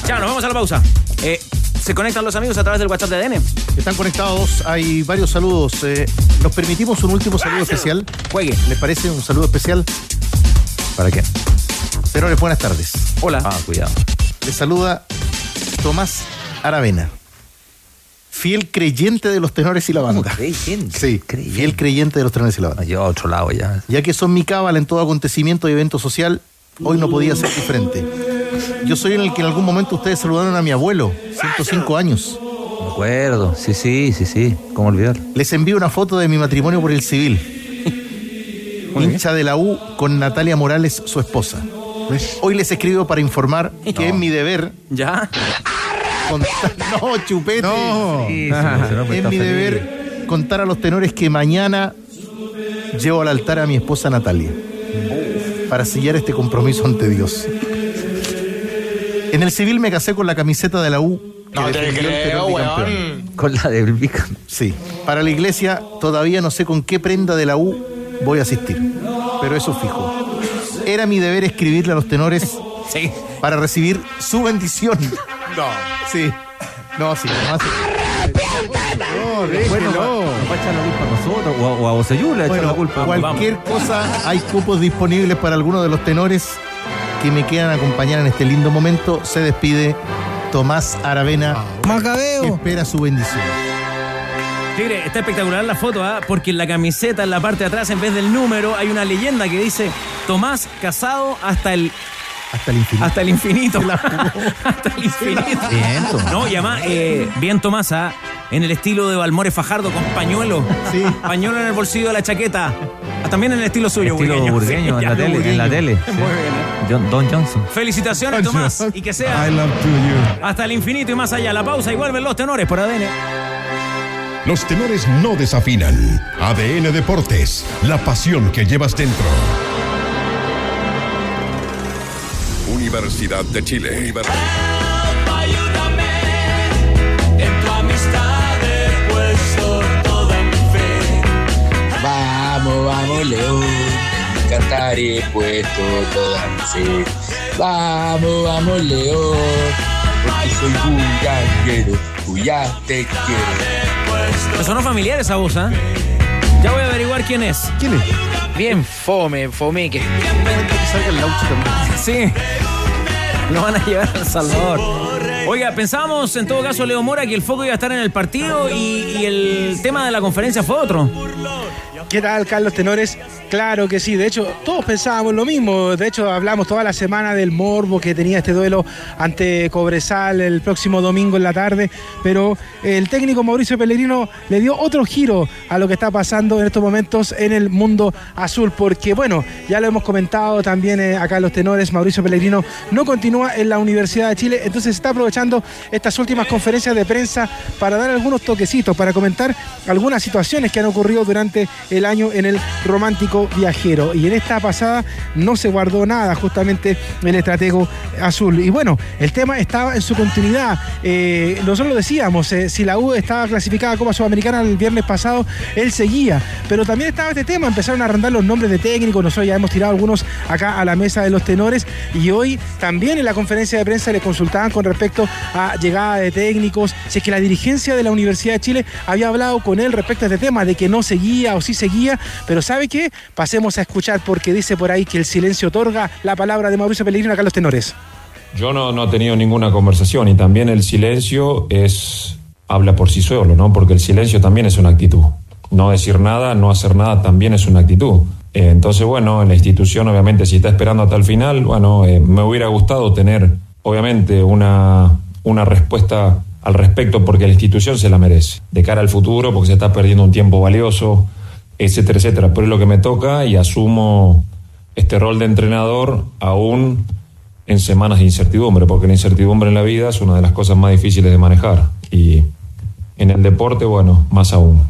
Ya, nos vamos a la pausa. Eh, se conectan los amigos a través del WhatsApp de ADN. Están conectados, hay varios saludos. eh, nos permitimos un último saludo especial. Juegue. ¿Les parece un saludo especial? ¿Para qué? Señores, buenas tardes. Hola. Ah, cuidado. Les saluda Tomás Aravena, fiel creyente de los tenores y la banda. Creyente. Sí, fiel creyente de los tenores y la banda. Yo a otro lado ya. Ya que son mi cábala en todo acontecimiento y evento social, hoy no podía ser diferente. Yo soy en el que en algún momento ustedes saludaron a mi abuelo, 105 años. Me acuerdo. Sí, sí, sí, sí. ¿Cómo olvidar? Les envío una foto de mi matrimonio por el civil. Hincha de la U con Natalia Morales, su esposa. Hoy les escribo para informar que es mi deber. ¿Ya? contar- no, chupete. No. Sí, pues, es está mi feliz. deber contar a los tenores que mañana llevo al altar a mi esposa Natalia para sellar este compromiso ante Dios. En el civil me casé con la camiseta de la U. que No te creo, bicampeón. weón. Con la del Bica. Sí. Para la iglesia todavía no sé con qué prenda de la U voy a asistir, pero eso fijo. Era mi deber escribirle a los tenores Sí. para recibir su bendición. No. Sí. No, sí. no, sí. No, Bueno, va a echar la culpa a nosotros o a, o a Bocellú le echar la Bueno, culpa. cualquier cosa, hay cupos disponibles para algunos de los tenores que me quieran acompañar en este lindo momento. Se despide Tomás Aravena, que Macabeo. espera su bendición. Tigre, está espectacular la foto, ¿ah? porque en la camiseta, en la parte de atrás, en vez del número, hay una leyenda que dice Tomás casado hasta el Hasta el infinito. hasta el infinito. hasta el infinito. Bien, Tomás. No, y además, eh, bien Tomás, ¿ah? en el estilo de Balmore Fajardo, con pañuelo. Sí. Pañuelo en el bolsillo de la chaqueta. Ah, También en el estilo suyo, Estilo burgueño, Sí, en la tele, en la burgueño. tele. sí. Muy bien, ¿eh? John- Don Johnson. Felicitaciones, Tomás. Y que sea I love to you. hasta el infinito y más allá. La pausa y vuelven los tenores por ADN. Los tenores no desafinan. ADN Deportes, la pasión que llevas dentro. Universidad de Chile. Universidad. En tu amistad he puesto toda mi fe. Vamos, vamos, León. En cantar he puesto toda mi fe. Vamos, vamos, León. Porque soy bullanguero. Ya te quiero. Me sonó familiar esa voz, ¿ah? Ya voy a averiguar quién es. ¿Quién es? Bien fome, fome que. Que salga el laucho también. Sí. Lo van a llevar a El Salvador. Oiga, pensábamos en todo caso, Leo Mora, que el foco iba a estar en el partido y, y el tema de la conferencia fue otro. ¿Qué tal, Carlos Tenores? Claro que sí, de hecho, todos pensábamos lo mismo. De hecho, hablamos toda la semana del morbo que tenía este duelo ante Cobresal el próximo domingo en la tarde. Pero el técnico Mauricio Pellegrino le dio otro giro a lo que está pasando en estos momentos en el mundo azul. Porque, bueno, ya lo hemos comentado también eh, acá los tenores. Mauricio Pellegrino no continúa en la Universidad de Chile, entonces está aprovechando estas últimas conferencias de prensa para dar algunos toquecitos, para comentar algunas situaciones que han ocurrido durante el año en el romántico viajero. Y en esta pasada no se guardó nada, justamente el estratego azul. Y bueno, el tema estaba en su continuidad. Eh, nosotros lo decíamos, eh, si la U estaba clasificada como Sudamericana el viernes pasado, él seguía. Pero también estaba este tema, empezaron a rondar los nombres de técnicos, nosotros ya hemos tirado algunos acá a la mesa de los tenores. Y hoy también en la conferencia de prensa le consultaban con respecto a llegada de técnicos, si es que la dirigencia de la Universidad de Chile había hablado con él respecto a este tema, de que no seguía o sí seguía, pero ¿sabe qué? Pasemos a escuchar porque dice por ahí que el silencio otorga la palabra de Mauricio Pellegrino a los tenores. Yo no, no he tenido ninguna conversación y también el silencio es habla por sí solo, ¿no? Porque el silencio también es una actitud. No decir nada, no hacer nada también es una actitud. Eh, entonces, bueno, en la institución, obviamente, si está esperando hasta el final, bueno, eh, me hubiera gustado tener, obviamente, una, una respuesta al respecto porque la institución se la merece. De cara al futuro, porque se está perdiendo un tiempo valioso, etcétera, etcétera. Pero es lo que me toca y asumo este rol de entrenador aún en semanas de incertidumbre, porque la incertidumbre en la vida es una de las cosas más difíciles de manejar. Y en el deporte, bueno, más aún.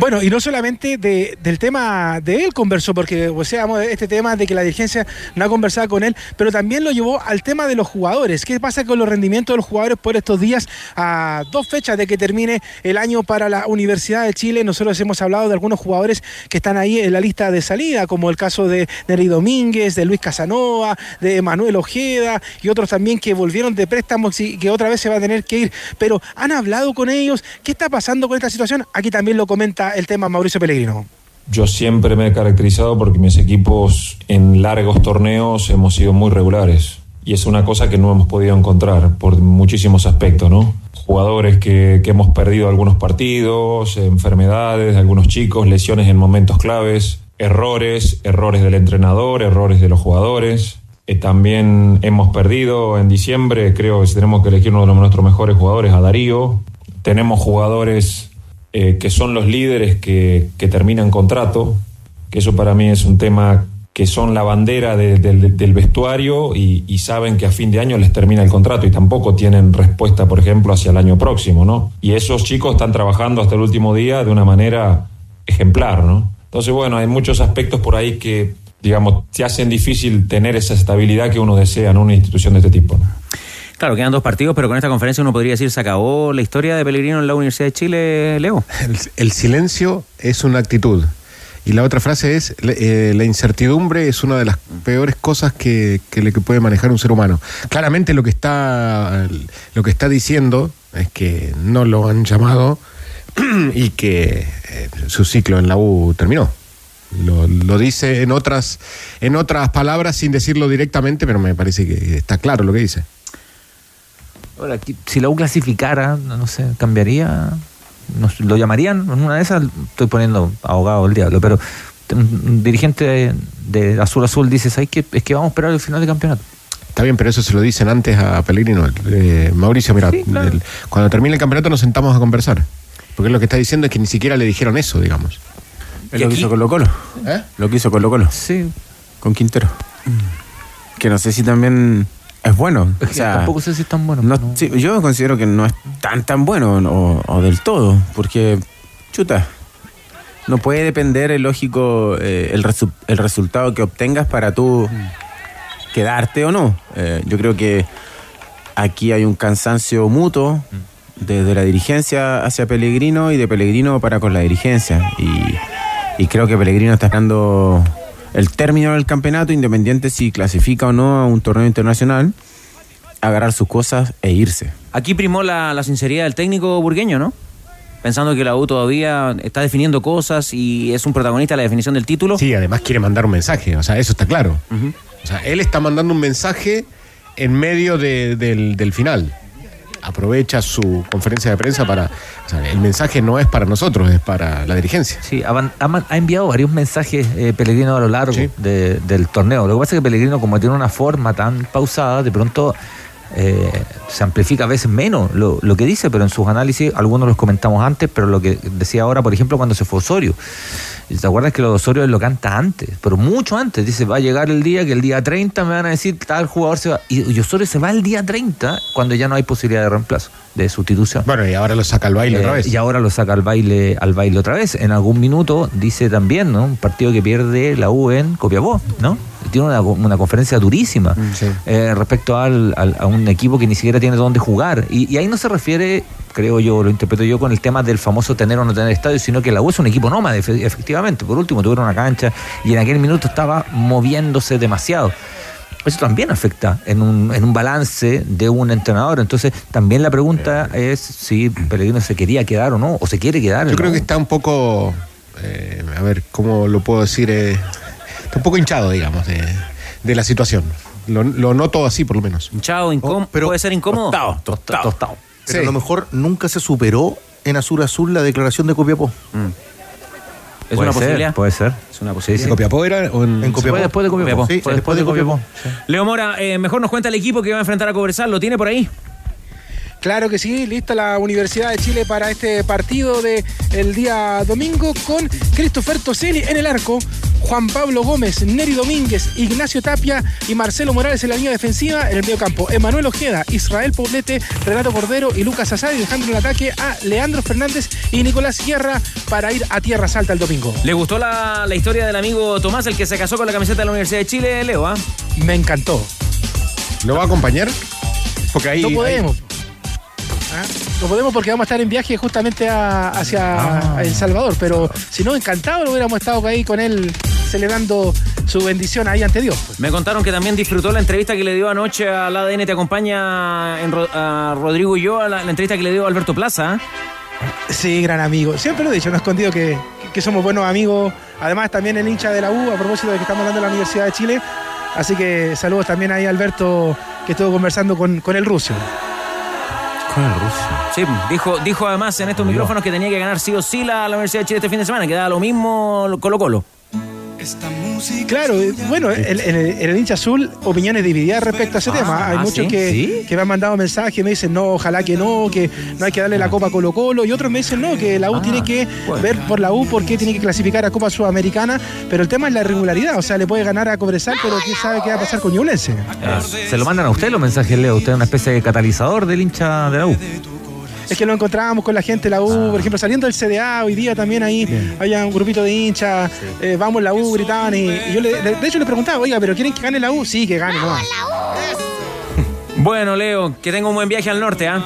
Bueno, y no solamente de- del tema de él conversó, porque, o sea, este tema de que la dirigencia no ha conversado con él, pero también lo llevó al tema de los jugadores. ¿Qué pasa con los rendimientos de los jugadores por estos días? A dos fechas de que termine el año para la Universidad de Chile, nosotros hemos hablado de algunos jugadores que están ahí en la lista de salida, como el caso de Neri Domínguez, de Luis Casanova, de Manuel Ojeda y otros también que volvieron de préstamos y que otra vez se va a tener que ir. Pero han hablado con ellos. ¿Qué está pasando con esta situación? Aquí también lo comenta el tema Mauricio Pellegrino. Yo siempre me he caracterizado porque mis equipos en largos torneos hemos sido muy regulares. Y es una cosa que no hemos podido encontrar por muchísimos aspectos, ¿no? Jugadores que, hemos perdido algunos partidos, enfermedades de algunos chicos, lesiones en momentos claves, errores, errores del entrenador, errores de los jugadores. Eh, también hemos perdido en diciembre, creo que tenemos que elegir uno de nuestros mejores jugadores, a Darío. Tenemos jugadores eh, que son los líderes que, que terminan contrato, que eso para mí es un tema que son la bandera de- del- vestuario y, saben que a fin de año les termina el contrato y tampoco tienen respuesta, por ejemplo, hacia el año próximo, ¿no? Y esos chicos están trabajando hasta el último día de una manera ejemplar, ¿no? Entonces, bueno, hay muchos aspectos por ahí que, digamos, te hacen difícil tener esa estabilidad que uno desea en una institución de este tipo. Claro, quedan dos partidos, pero con esta conferencia uno podría decir se acabó la historia de Pellegrino en la Universidad de Chile, Leo. El, silencio es una actitud. Y la otra frase es, eh, la incertidumbre es una de las peores cosas que, que le puede manejar un ser humano. Claramente lo que está, lo que está diciendo es que no lo han llamado y que eh, su ciclo en la U terminó. Lo, lo dice en otras, en otras palabras sin decirlo directamente, pero me parece que está claro lo que dice. Ahora, si la U clasificara, no sé, cambiaría. Nos- ¿Lo llamarían? En una de esas estoy poniendo abogado del diablo, pero un, un dirigente de, de Azul Azul dice: ¿sabes qué? Es que vamos a esperar el final del campeonato. Está bien, pero eso se lo dicen antes a Pellegrino. Eh, Mauricio, mira, el- cuando termine el campeonato nos sentamos a conversar. Porque lo que está diciendo es que ni siquiera le dijeron eso, digamos. Es lo que hizo Colo Colo. ¿Eh? Lo que hizo Colo Colo. Sí. Con Quintero. Que no sé si también es bueno. O sea, tampoco sé si es tan bueno. no- sí, yo considero que no es tan tan bueno o, o del todo. Porque, chuta, no puede depender el lógico, eh, el, resu- el resultado que obtengas para tú quedarte o no. Eh, yo creo que aquí hay un cansancio mutuo desde la dirigencia hacia Pellegrino y de Pellegrino para con la dirigencia. Y, y creo que Pellegrino está esperando el término del campeonato, independiente si clasifica o no a un torneo internacional, agarrar sus cosas e irse. Aquí primó la, la sinceridad del técnico burgueño, ¿no? Pensando que la U todavía está definiendo cosas y es un protagonista de la definición del título. Sí, además quiere mandar un mensaje, o sea, eso está claro. O sea, él está mandando un mensaje en medio de- del, del final. Aprovecha su conferencia de prensa para... O sea, el mensaje no es para nosotros, es para la dirigencia. Sí, ha enviado varios mensajes eh, Pellegrino a lo largo de- del torneo. Lo que pasa es que Pellegrino, como tiene una forma tan pausada, de pronto eh, se amplifica a veces menos lo, lo que dice, pero en sus análisis, algunos los comentamos antes, pero lo que decía ahora, por ejemplo, cuando se fue Osorio. ¿Te acuerdas que lo de Osorio él lo canta antes? Pero mucho antes. Dice, va a llegar el día que el día 30 me van a decir tal jugador se va. Y, y Osorio se va el día 30 cuando ya no hay posibilidad de reemplazo, de sustitución. Bueno, y ahora lo saca al baile Eh, otra vez. Y ahora lo saca al baile, al baile otra vez. En algún minuto dice también, ¿no? Un partido que pierde la U en Copiapó, ¿no? Tiene una, una conferencia durísima eh, respecto al, al- a un equipo que ni siquiera tiene dónde jugar. Y, y ahí no se refiere, creo yo, lo interpreto yo, con el tema del famoso tener o no tener estadio, sino que la U es un equipo nómade, efe- efectivamente. Por último, tuvieron una cancha y en aquel minuto estaba moviéndose demasiado. Eso también afecta en un, en un balance de un entrenador. Entonces, también la pregunta es si Pellegrino se quería quedar o no, o se quiere quedar. Yo ¿no? creo que está un poco, eh, a ver, ¿cómo lo puedo decir? Eh, está un poco hinchado, digamos, de, de la situación. Lo, lo noto así, por lo menos. Hinchado, incómodo. puede ser incómodo. Tostado, tostado. Pero a lo mejor nunca se superó en Azul Azul la declaración de Copiapó. Es Puede una ser, posibilidad. Puede ser. Es una ¿En posibilidad. Copiapó era? o en- En Copiapó. Fue después de Copiapó. Sí, Fue después de Copiapó. Leo Mora, eh, mejor nos cuenta el equipo que va a enfrentar a Cobresal. ¿Lo tiene por ahí? Claro que sí, lista la Universidad de Chile para este partido de el día domingo con Christopher Toselli en el arco, Juan Pablo Gómez, Neri Domínguez, Ignacio Tapia y Marcelo Morales en la línea defensiva, en el medio campo, Emanuel Ojeda, Israel Poblete, Renato Cordero y Lucas Asadi, dejando en el ataque a Leandro Fernández y Nicolás Sierra para ir a Tierra Salta el domingo. ¿Le gustó la, la historia del amigo Tomás, el que se casó con la camiseta de la Universidad de Chile, Leo? ah? Me encantó. ¿Lo va a acompañar? Porque ahí. No podemos. ¿Ah? No podemos porque vamos a estar en viaje justamente a- hacia El Salvador, pero si no, encantado lo hubiéramos estado ahí con él celebrando su bendición ahí ante Dios. Me contaron que también disfrutó la entrevista que le dio anoche al ADN Te Acompaña en a Rodrigo y yo, a la, la entrevista que le dio Alberto Plaza. ¿ah? Sí, gran amigo. Siempre lo he dicho, no he escondido que, que somos buenos amigos. Además, también el hincha de la U, a propósito de que estamos hablando de la Universidad de Chile. Así que saludos también ahí a Alberto, que estuvo conversando con, con el ruso. Con el ruso. Sí, dijo, dijo además en estos micrófonos que tenía que ganar sí o sí la, la Universidad de Chile este fin de semana, que daba lo mismo Colo Colo. Claro, eh, bueno, en el, en el hincha azul, opiniones divididas respecto a ese Ah, tema. Hay ah, muchos ¿sí? que, ¿Sí? que me han mandado mensajes, me dicen, no, ojalá que no, que no hay que darle la Copa a Colo Colo, y otros me dicen, no, que la U Ah, tiene que bueno. ver por la U porque tiene que clasificar a Copa Sudamericana, pero el tema es la irregularidad, o sea, le puede ganar a Cobresal, pero quién sabe qué va a pasar con Ñublense. Se lo mandan a usted los mensajes, Leo. Usted es una especie de catalizador del hincha de la U. Es que lo encontrábamos con la gente de la U, por ejemplo, saliendo del CDA, hoy día también ahí había un grupito de hinchas, eh, vamos la U, gritaban, y, y yo le- de, de hecho le preguntaba, oiga, ¿pero quieren que gane la U? Sí, que gane, nomás. Bueno, Leo, que tenga un buen viaje al norte, ¿ah?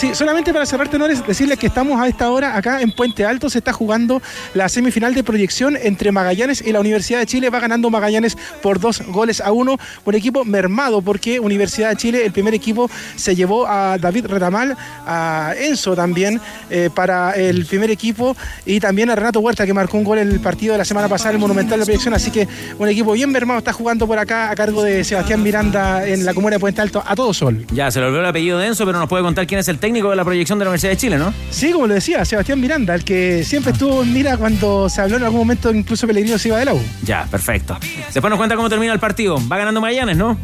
Sí, solamente para cerrar tenores, decirles que estamos a esta hora acá en Puente Alto, se está jugando la semifinal de proyección entre Magallanes y la Universidad de Chile, va ganando Magallanes por dos goles a uno, un equipo mermado porque Universidad de Chile, el primer equipo, se llevó a David Retamal, a Enzo también eh, para el primer equipo. Y también a Renato Huerta que marcó un gol en el partido de la semana pasada, el Monumental de proyección, así que un equipo bien mermado está jugando por acá a cargo de Sebastián Miranda en la comuna de Puente Alto. A todo sol. Ya, se le olvidó el apellido de Enzo, pero nos puede contar quién es el técnico de la proyección de la Universidad de Chile, ¿no? Sí, como lo decía, Sebastián Miranda, el que siempre estuvo en mira cuando se habló en algún momento, incluso Pellegrino se iba de la U. Ya, perfecto. Después nos cuenta cómo termina el partido. Va ganando Magallanes, ¿no?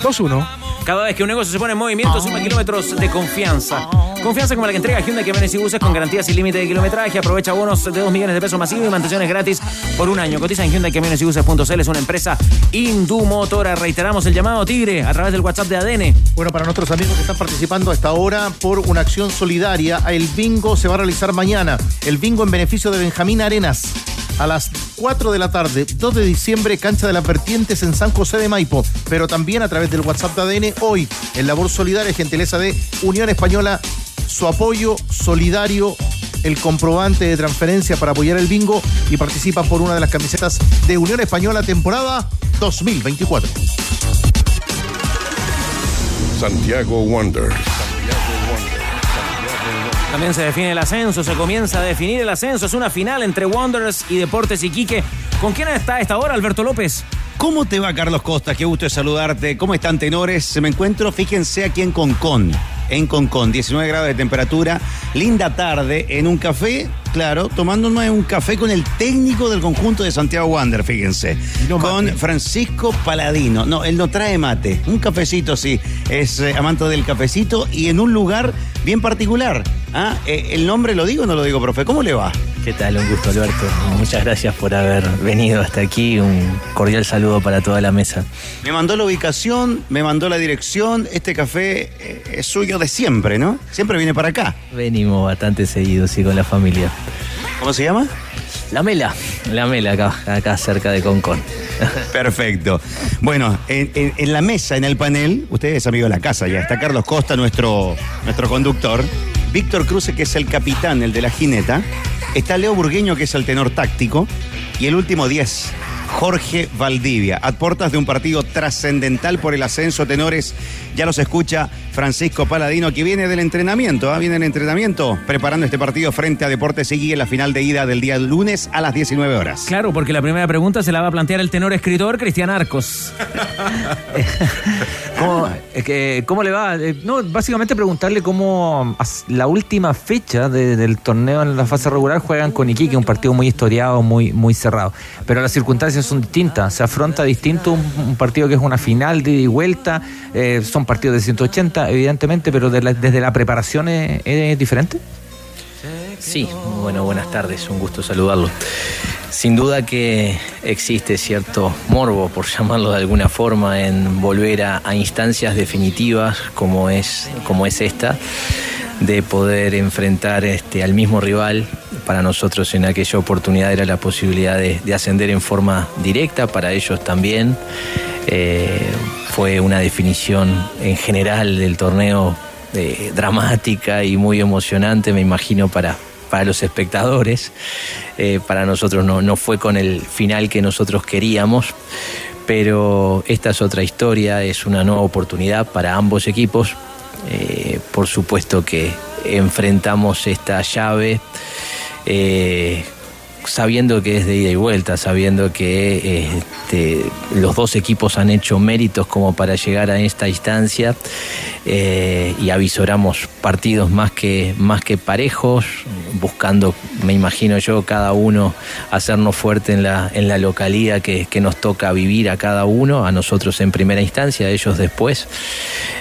2-1. Cada vez que un negocio se pone en movimiento, suma kilómetros de confianza. Confianza como la que entrega Hyundai Camiones y Buses con garantías sin límite de kilometraje. Aprovecha bonos de 2 millones de pesos masivos y mantenciones gratis por un año. Cotiza en Hyundai Camiones y Buses.cl. Es una empresa Indumotora. Reiteramos el llamado Tigre a través del WhatsApp de ADN. Bueno, para nuestros amigos que están participando a esta hora por una acción solidaria, el bingo se va a realizar mañana. El bingo en beneficio de Benjamín Arenas. A las 4 de la tarde, 2 de diciembre, cancha de las vertientes en San José de Maipo. Pero también a través del WhatsApp de ADN, hoy, en labor solidaria, gentileza de Unión Española, su apoyo solidario, el comprobante de transferencia para apoyar el bingo y participa por una de las camisetas de Unión Española temporada 2024. Santiago Wanderers. También se define el ascenso, se comienza a definir el ascenso. Es una final entre Wanderers y Deportes Iquique. ¿Con quién está a esta hora, Alberto López? ¿Cómo te va, Carlos Costa? Qué gusto de saludarte. ¿Cómo están, tenores? Me encuentro, fíjense, aquí en Concón. En Concón, 19 grados de temperatura. Linda tarde en un café, claro, tomándonos un café con el técnico del conjunto de Santiago Wander, fíjense. con Francisco Paladino. No, él no trae mate. Un cafecito, sí. Es eh, amante del cafecito y en un lugar bien particular. Ah, eh, ¿El nombre lo digo o no lo digo, profe? ¿Cómo le va? ¿Qué tal? Un gusto, Alberto. Muchas gracias por haber venido hasta aquí. Un cordial saludo para toda la mesa. Me mandó la ubicación, me mandó la dirección. Este café eh, es suyo de siempre, ¿no? Siempre viene para acá. Venimos bastante seguidos, sí, con la familia. ¿Cómo se llama? La Mela. La Mela, acá, acá cerca de Concón. Perfecto. Bueno, en, la mesa, en el panel, usted es amigo de la casa ya. Está Carlos Costa, nuestro, nuestro conductor. Víctor Cruce, que es el capitán, el de la jineta. Está Leo Burgueño, que es el tenor táctico. Y el último 10, Jorge Valdivia. A puertas de un partido trascendental por el ascenso, tenores. Ya los escucha Francisco Paladino, que viene del entrenamiento. ¿ah? Viene del entrenamiento preparando este partido frente a Deportes Seguí en la final de ida del día lunes a las 19 horas. Claro, porque la primera pregunta se la va a plantear el tenor escritor Cristian Arcos. ¿Cómo, es que, ¿cómo le va? Eh, No, básicamente preguntarle cómo la última fecha de- del torneo en la fase regular juegan con Iquique, un partido muy historiado, muy, muy cerrado. Pero las circunstancias son distintas, se afronta distinto un, un partido que es una final de ida y vuelta, eh, son partidos de 180, evidentemente, pero de la- desde la preparación es, es diferente. Sí, bueno, buenas tardes, un gusto saludarlo. Sin duda que existe cierto morbo, por llamarlo de alguna forma, en volver a, instancias definitivas como es, como es esta, de poder enfrentar este, al mismo rival. Para nosotros en aquella oportunidad era la posibilidad de, de ascender en forma directa, para ellos también. Eh, fue una definición en general del torneo eh, dramática y muy emocionante, me imagino, para, para los espectadores. Eh, para nosotros no, no fue con el final que nosotros queríamos, pero esta es otra historia, es una nueva oportunidad para ambos equipos. Eh, por supuesto que enfrentamos esta llave. Sabiendo que es de ida y vuelta, sabiendo que este, los dos equipos han hecho méritos como para llegar a esta instancia eh, y avisoramos partidos más que, más que parejos, buscando, me imagino yo, cada uno hacernos fuerte en la, en la localidad que, que nos toca vivir a cada uno, a nosotros en primera instancia, a ellos después.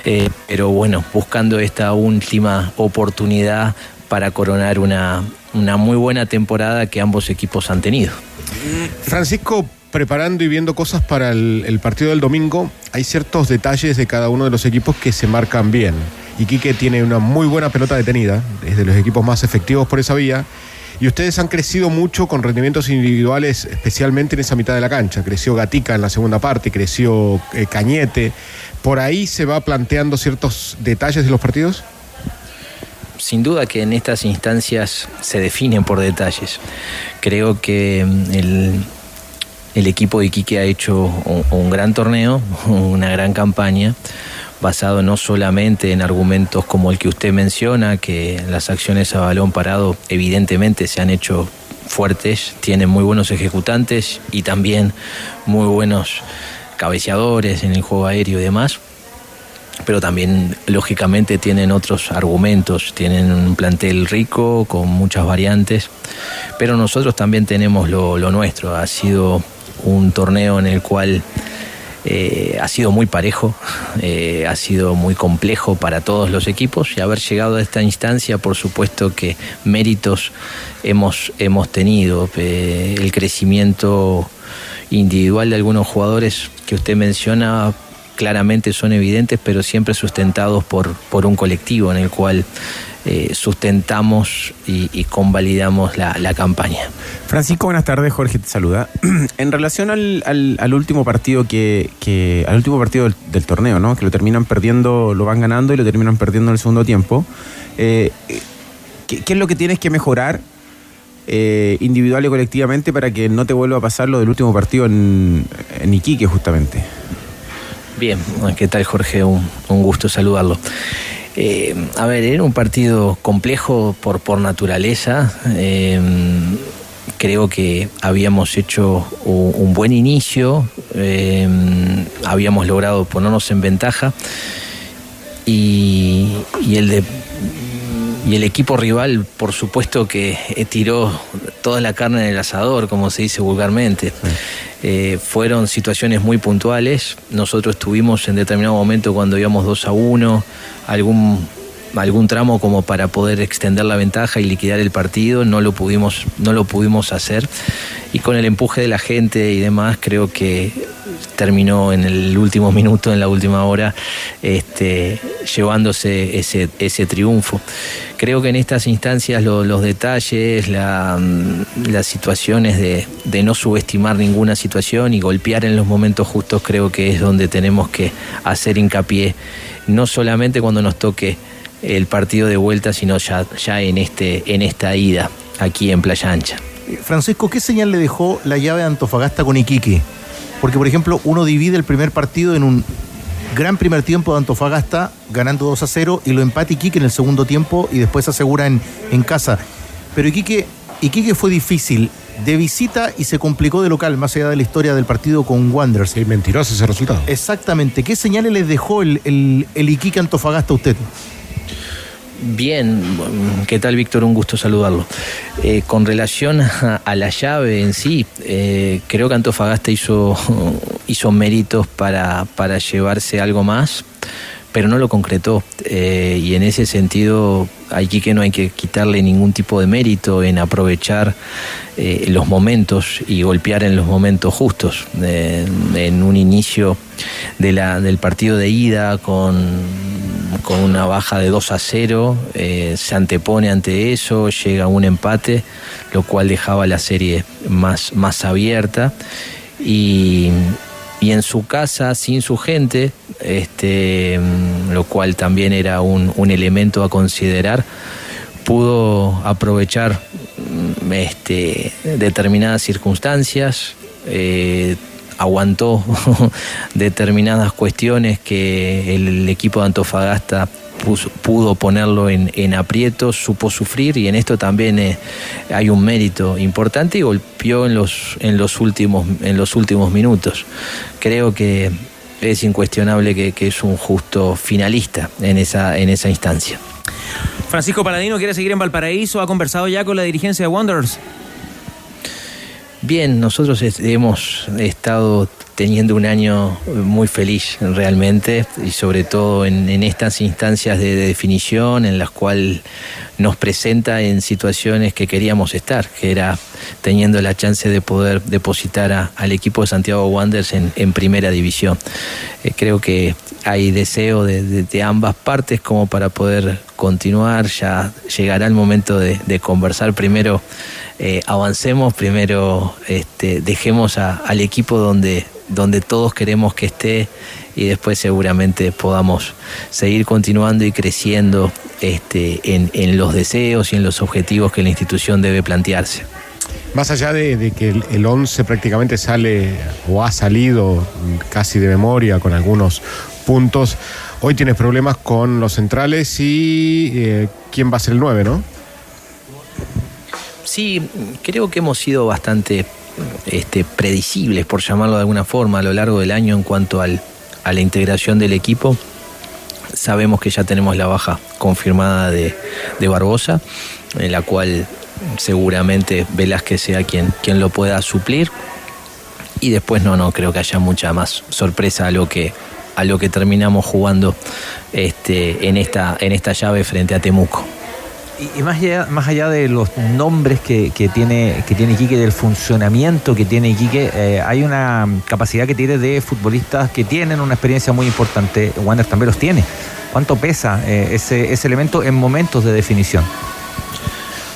Eh, pero bueno, buscando esta última oportunidad para coronar una, una muy buena temporada que ambos equipos han tenido. Francisco, preparando y viendo cosas para el, partido del domingo, hay ciertos detalles de cada uno de los equipos que se marcan bien. Iquique tiene una muy buena pelota detenida, es de los equipos más efectivos por esa vía. Y ustedes han crecido mucho con rendimientos individuales, especialmente en esa mitad de la cancha. Creció Gatica en la segunda parte, creció eh, Cañete. ¿Por ahí se va planteando ciertos detalles de los partidos? Sin duda que en estas instancias se definen por detalles. Creo que mm, el, el equipo de Iquique ha hecho un, un gran torneo, una gran campaña, basado no solamente en argumentos como el que usted menciona, que las acciones a balón parado evidentemente se han hecho fuertes, tienen muy buenos ejecutantes y también muy buenos cabeceadores en el juego aéreo y demás pero también lógicamente tienen otros argumentos, tienen un plantel rico con muchas variantes, pero nosotros también tenemos lo, nuestro, ha sido un torneo en el cual eh, ha sido muy parejo, eh, ha sido muy complejo para todos los equipos y haber llegado a esta instancia, por supuesto que méritos hemos, hemos tenido, eh, el crecimiento individual de algunos jugadores que usted menciona claramente son evidentes, pero siempre sustentados por, por un colectivo en el cual eh, sustentamos y, convalidamos la, la campaña. Francisco, buenas tardes. Jorge te saluda. en relación al, al- al último partido que, que- al último partido del, torneo, ¿no? Que lo terminan perdiendo, lo van ganando y lo terminan perdiendo en el segundo tiempo. eh, ¿qué, qué es lo que tienes que mejorar eh, individual y colectivamente para que no te vuelva a pasar lo del último partido en, en Iquique, justamente? Bien, ¿qué tal Jorge? Un, gusto saludarlo. Eh, a ver, era un partido complejo por, por naturaleza. Eh, creo que habíamos hecho un, buen inicio, eh, habíamos logrado ponernos en ventaja y el de y el equipo rival, por supuesto que eh, tiró toda la carne en el asador, como se dice vulgarmente. Eh, fueron situaciones muy puntuales. Nosotros tuvimos en determinado momento cuando íbamos 2 a 1 algún algún tramo como para poder extender la ventaja y liquidar el partido, no lo pudimos no lo pudimos hacer y con el empuje de la gente y demás creo que terminó en el último minuto, en la última hora, este, llevándose ese, triunfo. Creo que en estas instancias lo- los detalles, mm, las situaciones de, no subestimar ninguna situación y golpear en los momentos justos, creo que es donde tenemos que hacer hincapié, no solamente cuando nos toque el partido de vuelta, sino ya, ya en, este, en esta ida aquí en Playa Ancha. Francisco, ¿qué señal le dejó la llave de Antofagasta con Iquique? Porque, por ejemplo, uno divide el primer partido en un gran primer tiempo de Antofagasta, ganando 2 a 0, y lo empata Iquique en el segundo tiempo y después asegura en, en casa. Pero Iquique, Iquique fue difícil de visita y se complicó de local, más allá de la historia del partido con Wanderers. Sí, mentiroso ese resultado. Exactamente. ¿Qué señales les dejó el, el, el Iquique Antofagasta a usted? Bien, ¿qué tal Víctor? Un gusto saludarlo. Eh, con relación a, la llave en sí, eh, creo que Antofagasta hizo, hizo méritos para, para llevarse algo más, pero no lo concretó. Eh, y en ese sentido, aquí que no hay que quitarle ningún tipo de mérito en aprovechar los momentos y golpear en los momentos justos. En un inicio de la, del partido de ida con, con una baja de 2 a 0, eh, se antepone ante eso, llega un empate, lo cual dejaba la serie más, más abierta. Y, y en su casa sin su gente, este, lo cual también era un, un elemento a considerar, pudo aprovechar este, determinadas circunstancias, eh, aguantó determinadas cuestiones que el equipo de Antofagasta pudo ponerlo en, en, aprietos, supo sufrir y en esto también eh, hay un mérito importante y golpeó en los, en los, últimos, en los últimos minutos. Creo que es incuestionable que, que es un justo finalista en esa, en esa instancia. Francisco Paladino quiere seguir en Valparaíso, ha conversado ya con la dirigencia de Wanderers. Bien, nosotros hemos estado teniendo un año muy feliz realmente y sobre todo en, estas instancias de, de, definición en las cuales nos presenta en situaciones que queríamos estar, que era teniendo la chance de poder depositar al equipo de Santiago Wanderers en, primera división. Eh, creo que hay deseo de, de, de, ambas partes como para poder continuar, ya llegará el momento de, conversar primero. Eh, avancemos, primero este, dejemos al equipo donde, donde todos queremos que esté y después seguramente podamos seguir continuando y creciendo este, en, en, los deseos y en los objetivos que la institución debe plantearse. Más allá de, de que el 11 prácticamente sale o ha salido casi de memoria con algunos puntos, hoy tienes problemas con los centrales y eh, quién va a ser el 9, ¿no? Sí, creo que hemos sido bastante este, predecibles, por llamarlo de alguna forma, a lo largo del año en cuanto al, a la integración del equipo. Sabemos que ya tenemos la baja confirmada de, de Barbosa, en la cual seguramente Velázquez sea quien, quien lo pueda suplir. Y después no, no creo que haya mucha más sorpresa a lo que, a lo que terminamos jugando este, en, esta, en esta llave frente a Temuco. Y, más, allá, más allá de los nombres que, que, tiene, que tiene Iquique, del funcionamiento que tiene Iquique, eh, hay una capacidad que tiene de futbolistas que tienen una experiencia muy importante. Wander también los tiene. ¿Cuánto pesa eh, ese, ese elemento en momentos de definición?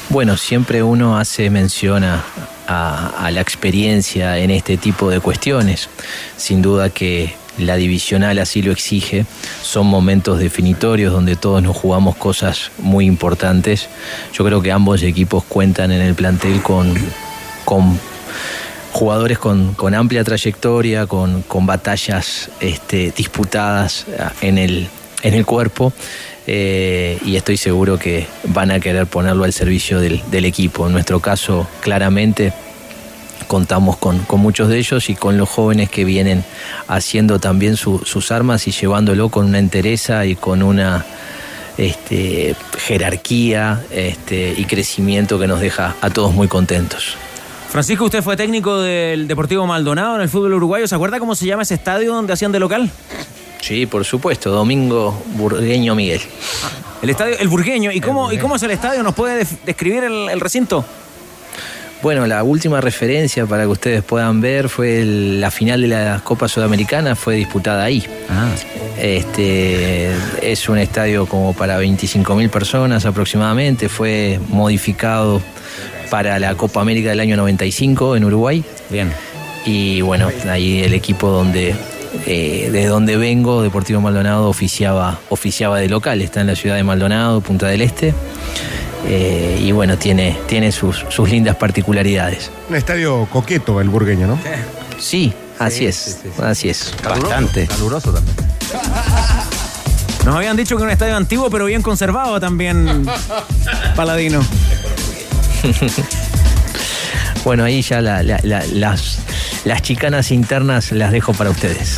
Bueno, siempre uno hace mención a, a, a, la experiencia en este tipo de cuestiones. Sin duda que la divisional así lo exige. Son momentos definitorios donde todos nos jugamos cosas muy importantes. Yo creo que ambos equipos cuentan en el plantel con, con jugadores con, con, amplia trayectoria, con, con batallas este, disputadas en el, en el cuerpo. Eh, y estoy seguro que van a querer ponerlo al servicio del, del equipo. En nuestro caso, claramente, contamos con, con, muchos de ellos y con los jóvenes que vienen haciendo también su, sus armas y llevándolo con una entereza y con una este, jerarquía este, y crecimiento que nos deja a todos muy contentos. Francisco, usted fue técnico del Deportivo Maldonado en el fútbol uruguayo. ¿Se acuerda cómo se llama ese estadio donde hacían de local? Sí, por supuesto, Domingo Burgueño Miguel. El estadio, el Burgueño. ¿Y cómo, ¿y cómo es el estadio? ¿Nos puede describir el, el recinto? Bueno, la última referencia para que ustedes puedan ver fue el, la final de la Copa Sudamericana, fue disputada ahí. Ah. Este, es un estadio como para 25 mil personas aproximadamente, fue modificado para la Copa América del año 95 en Uruguay. Bien. Y bueno, ahí el equipo donde eh, de donde vengo, Deportivo Maldonado, oficiaba, oficiaba de local, está en la ciudad de Maldonado, Punta del Este eh, y bueno, tiene, tiene sus, sus lindas particularidades. Un estadio coqueto el burgueño, ¿no? Sí, así es, así es. Bastante. Caluroso también. Nos habían dicho que era un estadio antiguo, pero bien conservado también, Paladino. Bueno, ahí ya la- la- la- las, las chicanas internas las dejo para ustedes.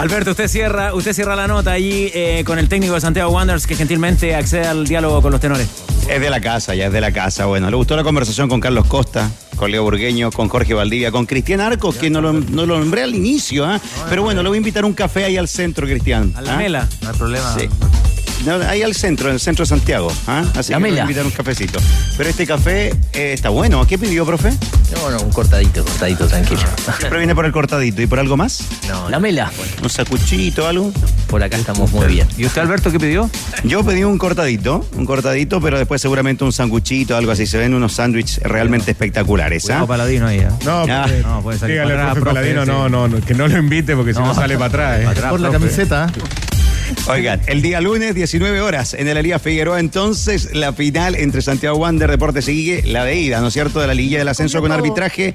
Alberto, usted cierra, usted cierra la nota allí eh, con el técnico de Santiago Wanderers que gentilmente accede al diálogo con los tenores. Es de la casa, ya es de la casa. Bueno, le gustó la conversación con Carlos Costa, con Leo Burgueño, con Jorge Valdivia, con Cristian Arcos, que no lo, no lo nombré al inicio, ¿ah? Pero bueno, le voy a invitar a un café ahí al centro, Cristian. A la ¿ah? mela. No hay problema. Sí. No, ahí al centro, en el centro de Santiago. ¿ah? Así La que invitar un cafecito. Pero este café eh, está bueno. ¿Qué pidió, profe? No, no, un cortadito, cortadito, tranquilo. Siempre viene por el cortadito. ¿Y por algo más? No, la mela. ¿Un sacuchito, algo? Por acá estamos muy bien. ¿Y usted, Alberto, qué pidió? Yo pedí un cortadito, un cortadito, pero después seguramente un sanguchito, algo así. Se ven unos sándwiches realmente espectaculares. ¿ah? Paladino ahí. ¿eh? No, Ah. No, puede salir dígale para atrás, profe profe, Paladino, sí. no, no, no, que no lo invite porque si no No. sale para atrás. ¿eh? Para atrás, Por la profe. camiseta. Oigan, el día lunes, 19 horas, en el Elías Figueroa, entonces, la final entre Santiago Wander Deportes sigue la de ida, ¿no es cierto? De la liguilla del ascenso con arbitraje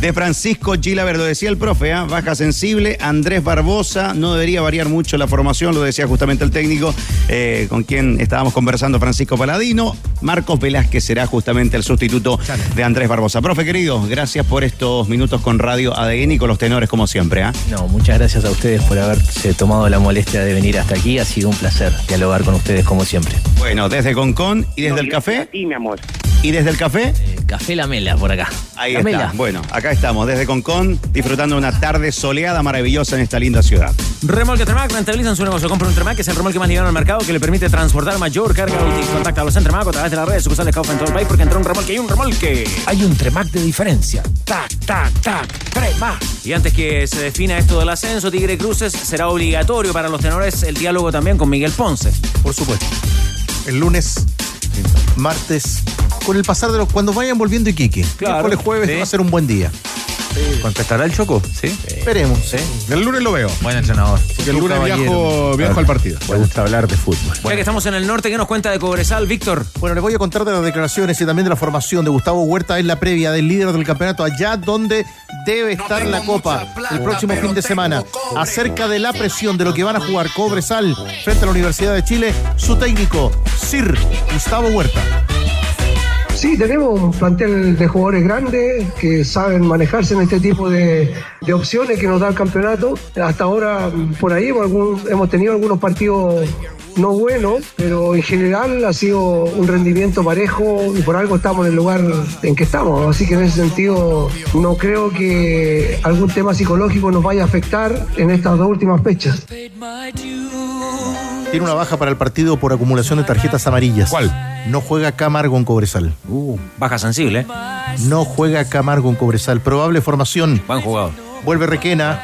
de Francisco Gilaver. Lo decía el profe, ¿ah? baja sensible, Andrés Barbosa, no debería variar mucho la formación, lo decía justamente el técnico, eh, con quien estábamos conversando, Francisco Paladino. Marcos Velázquez será justamente el sustituto de Andrés Barbosa. Profe querido, gracias por estos minutos con Radio ADN y con los tenores como siempre. ¿ah? No, muchas gracias a ustedes por haberse tomado la molestia de venir hasta aquí. Ha sido un placer dialogar con ustedes como siempre. Bueno, desde Concon y desde el café. Sí, mi amor. ¿Y desde el café? Café La Mela por acá. Ahí La está. Mela. Bueno, acá estamos, desde Concon, disfrutando de una tarde soleada, maravillosa en esta linda ciudad. Remolque Tremac, rentabilizan su negocio. Compra un Tremac, que es el remolque más liviano al mercado que le permite transportar mayor carga útil. Contacta a los Tremac a través de las redes sucursales Kaufman en todo el país porque entró un remolque y un remolque. Hay un Tremac de diferencia. Tac, tac, tac. Tremac. Y antes que se defina esto del ascenso, Tigre Cruces será obligatorio para los tenores el diálogo también con Miguel Ponce. Por supuesto. El lunes, martes, con el pasar de los. Cuando vayan volviendo Iquique. Claro, Miércoles, jueves sí. va a ser un buen día. ¿Contestará el Choco? Sí. Esperemos. El lunes lo veo. Buen entrenador. Porque el Un lunes viajo, viajo al partido. Me gusta hablar de fútbol. Ya que estamos en el norte, ¿qué nos cuenta de Cobresal, Víctor? Bueno, les voy a contar de las declaraciones y también de la formación de Gustavo Huerta en la previa del líder del campeonato, allá donde debe estar la Copa el próximo fin de semana. Acerca de la presión de lo que van a jugar Cobresal frente a la Universidad de Chile, su técnico, Sir Gustavo Huerta. Sí, tenemos un plantel de jugadores grandes que saben manejarse en este tipo de, opciones que nos da el campeonato. Hasta ahora, por ahí hemos tenido algunos partidos no buenos, pero en general ha sido un rendimiento parejo y por algo estamos en el lugar en que estamos. Así que en ese sentido no creo que algún tema psicológico nos vaya a afectar en estas dos últimas fechas. Tiene una baja para el partido por acumulación de tarjetas amarillas. ¿Cuál? No juega Camargo en Cobresal. Uh, baja sensible. ¿eh? No juega Camargo en Cobresal. Probable formación. Buen jugador. Vuelve Requena.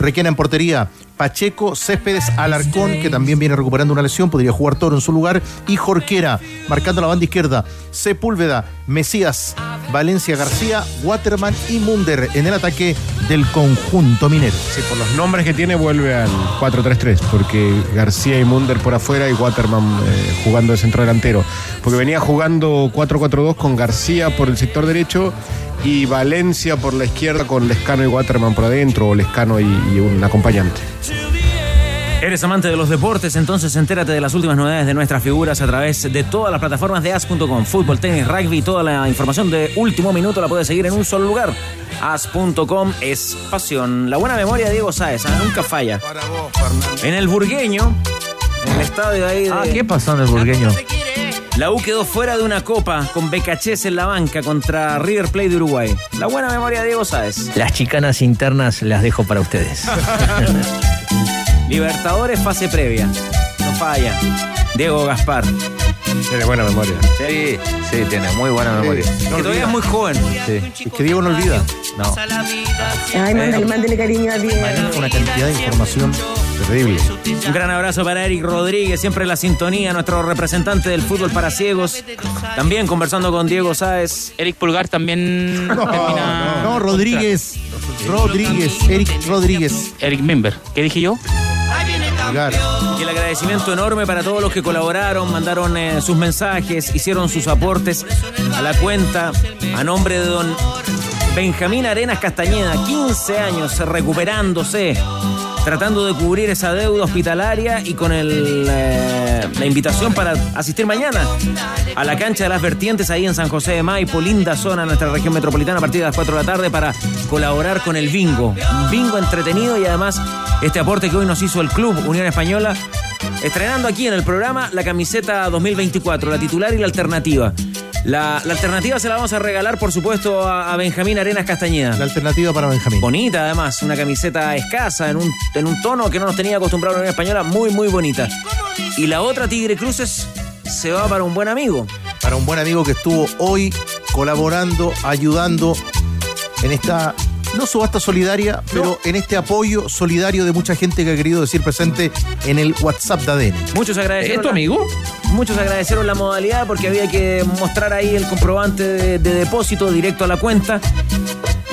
Requena en portería. Pacheco, Céspedes, Alarcón, que también viene recuperando una lesión, podría jugar Toro en su lugar, y Jorquera, marcando la banda izquierda, Sepúlveda, Mesías, Valencia García, Waterman y Munder en el ataque del conjunto minero. Sí, por los nombres que tiene vuelve al 4-3-3, porque García y Munder por afuera y Waterman eh, jugando de centro delantero. Porque venía jugando 4-4-2 con García por el sector derecho y Valencia por la izquierda con Lescano y Waterman por adentro, o Lescano y, y un acompañante. ¿Eres amante de los deportes? Entonces entérate de las últimas novedades de nuestras figuras a través de todas las plataformas de as.com. Fútbol, tenis, rugby, toda la información de último minuto la puedes seguir en un solo lugar. As.com es pasión. La buena memoria de Diego Sáez, ¿ah? nunca falla. En el burgueño, en el estadio ahí de... Ah, ¿qué pasó en el burgueño? La U quedó fuera de una copa con Becachés en la banca contra River Plate de Uruguay. La buena memoria de Diego Sáez. Las chicanas internas las dejo para ustedes. Libertadores fase previa. No falla. Diego Gaspar. Tiene buena memoria. Sí, sí, tiene muy buena memoria. que todavía es muy joven. Sí. Es que Diego no olvida. No. Ay, mándale, mándale cariño a Diego. Una cantidad de información terrible. Un gran abrazo para Eric Rodríguez, siempre en la sintonía, nuestro representante del fútbol para ciegos. También conversando con Diego Sáez. Eric Pulgar también termina. No, Rodríguez. Rodríguez. Eric Rodríguez. Eric Member. ¿Qué dije yo? Y el agradecimiento enorme para todos los que colaboraron, mandaron eh, sus mensajes, hicieron sus aportes a la cuenta a nombre de don Benjamín Arenas Castañeda, 15 años recuperándose, tratando de cubrir esa deuda hospitalaria y con eh, la invitación para asistir mañana a la cancha de las vertientes ahí en San José de Maipo, linda zona, nuestra región metropolitana, a partir de las 4 de la tarde para colaborar con el bingo. Un bingo entretenido y además este aporte que hoy nos hizo el Club Unión Española, estrenando aquí en el programa la camiseta 2024, la titular y la alternativa. La, la alternativa se la vamos a regalar, por supuesto, a, a Benjamín Arenas Castañeda. La alternativa para Benjamín. Bonita, además, una camiseta escasa, en un, en un tono que no nos tenía acostumbrado la Unión Española, muy, muy bonita. Y la otra Tigre Cruces se va para un buen amigo. Para un buen amigo que estuvo hoy colaborando, ayudando en esta, no subasta solidaria, pero en este apoyo solidario de mucha gente que ha querido decir presente en el WhatsApp de ADN. Muchos agradecieron. ¿Es tu la- amigo? Muchos agradecieron la modalidad porque había que mostrar ahí el comprobante de, de depósito directo a la cuenta.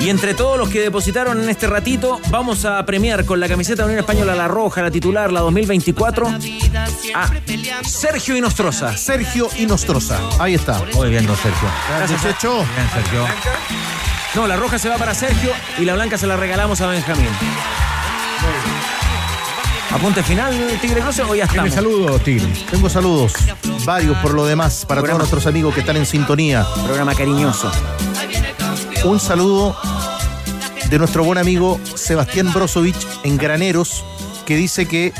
Y entre todos los que depositaron en este ratito, vamos a premiar con la camiseta de Unión Española, la roja, la titular, la 2024, a Sergio Inostroza. Sergio Inostroza. Ahí está. Muy bien, don Sergio. Gracias, Checho. Bien, Sergio. No, la roja se va para Sergio y la blanca se la regalamos a Benjamín. Apunte final, Tigre Cruces, o ya estamos. saludos, Tigre. Tengo saludos, varios por lo demás, para Programa. todos nuestros amigos que están en sintonía. Programa cariñoso. Un saludo de nuestro buen amigo Sebastián Brozovic en Graneros, que dice que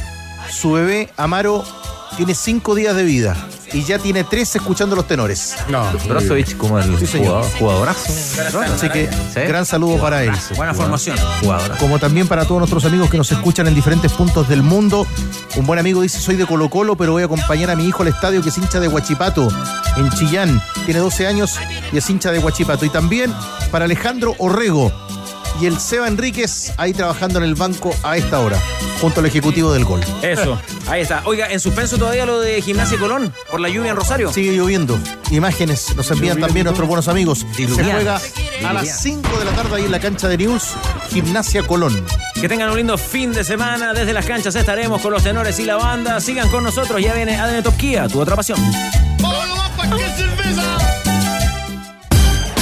su bebé Amaro tiene cinco días de vida y ya tiene tres escuchando los tenores. No, Brozovic como el Sí, señor. jugadorazo. Así que Sí. gran saludo para él. Buena formación. Jugador. Como también para todos nuestros amigos que nos escuchan en diferentes puntos del mundo. Un buen amigo dice, soy de Colo Colo, pero voy a acompañar a mi hijo al estadio que es hincha de Huachipato, en Chillán. Tiene 12 años y es hincha de Huachipato. Y también para Alejandro Orrego y el Seba Enríquez, ahí trabajando en el banco a esta hora, junto al ejecutivo del gol. Eso, ahí está. Oiga, en suspenso todavía lo de Gimnasia Colón por la lluvia en Rosario. Sigue lloviendo. Imágenes nos envían también nuestros buenos amigos. Se juega a las 5 de la tarde ahí en la cancha de News, Gimnasia Colón. Que tengan un lindo fin de semana. Desde las canchas estaremos con los tenores y la banda. Sigan con nosotros. Ya viene ADN Top Kia, tu otra pasión.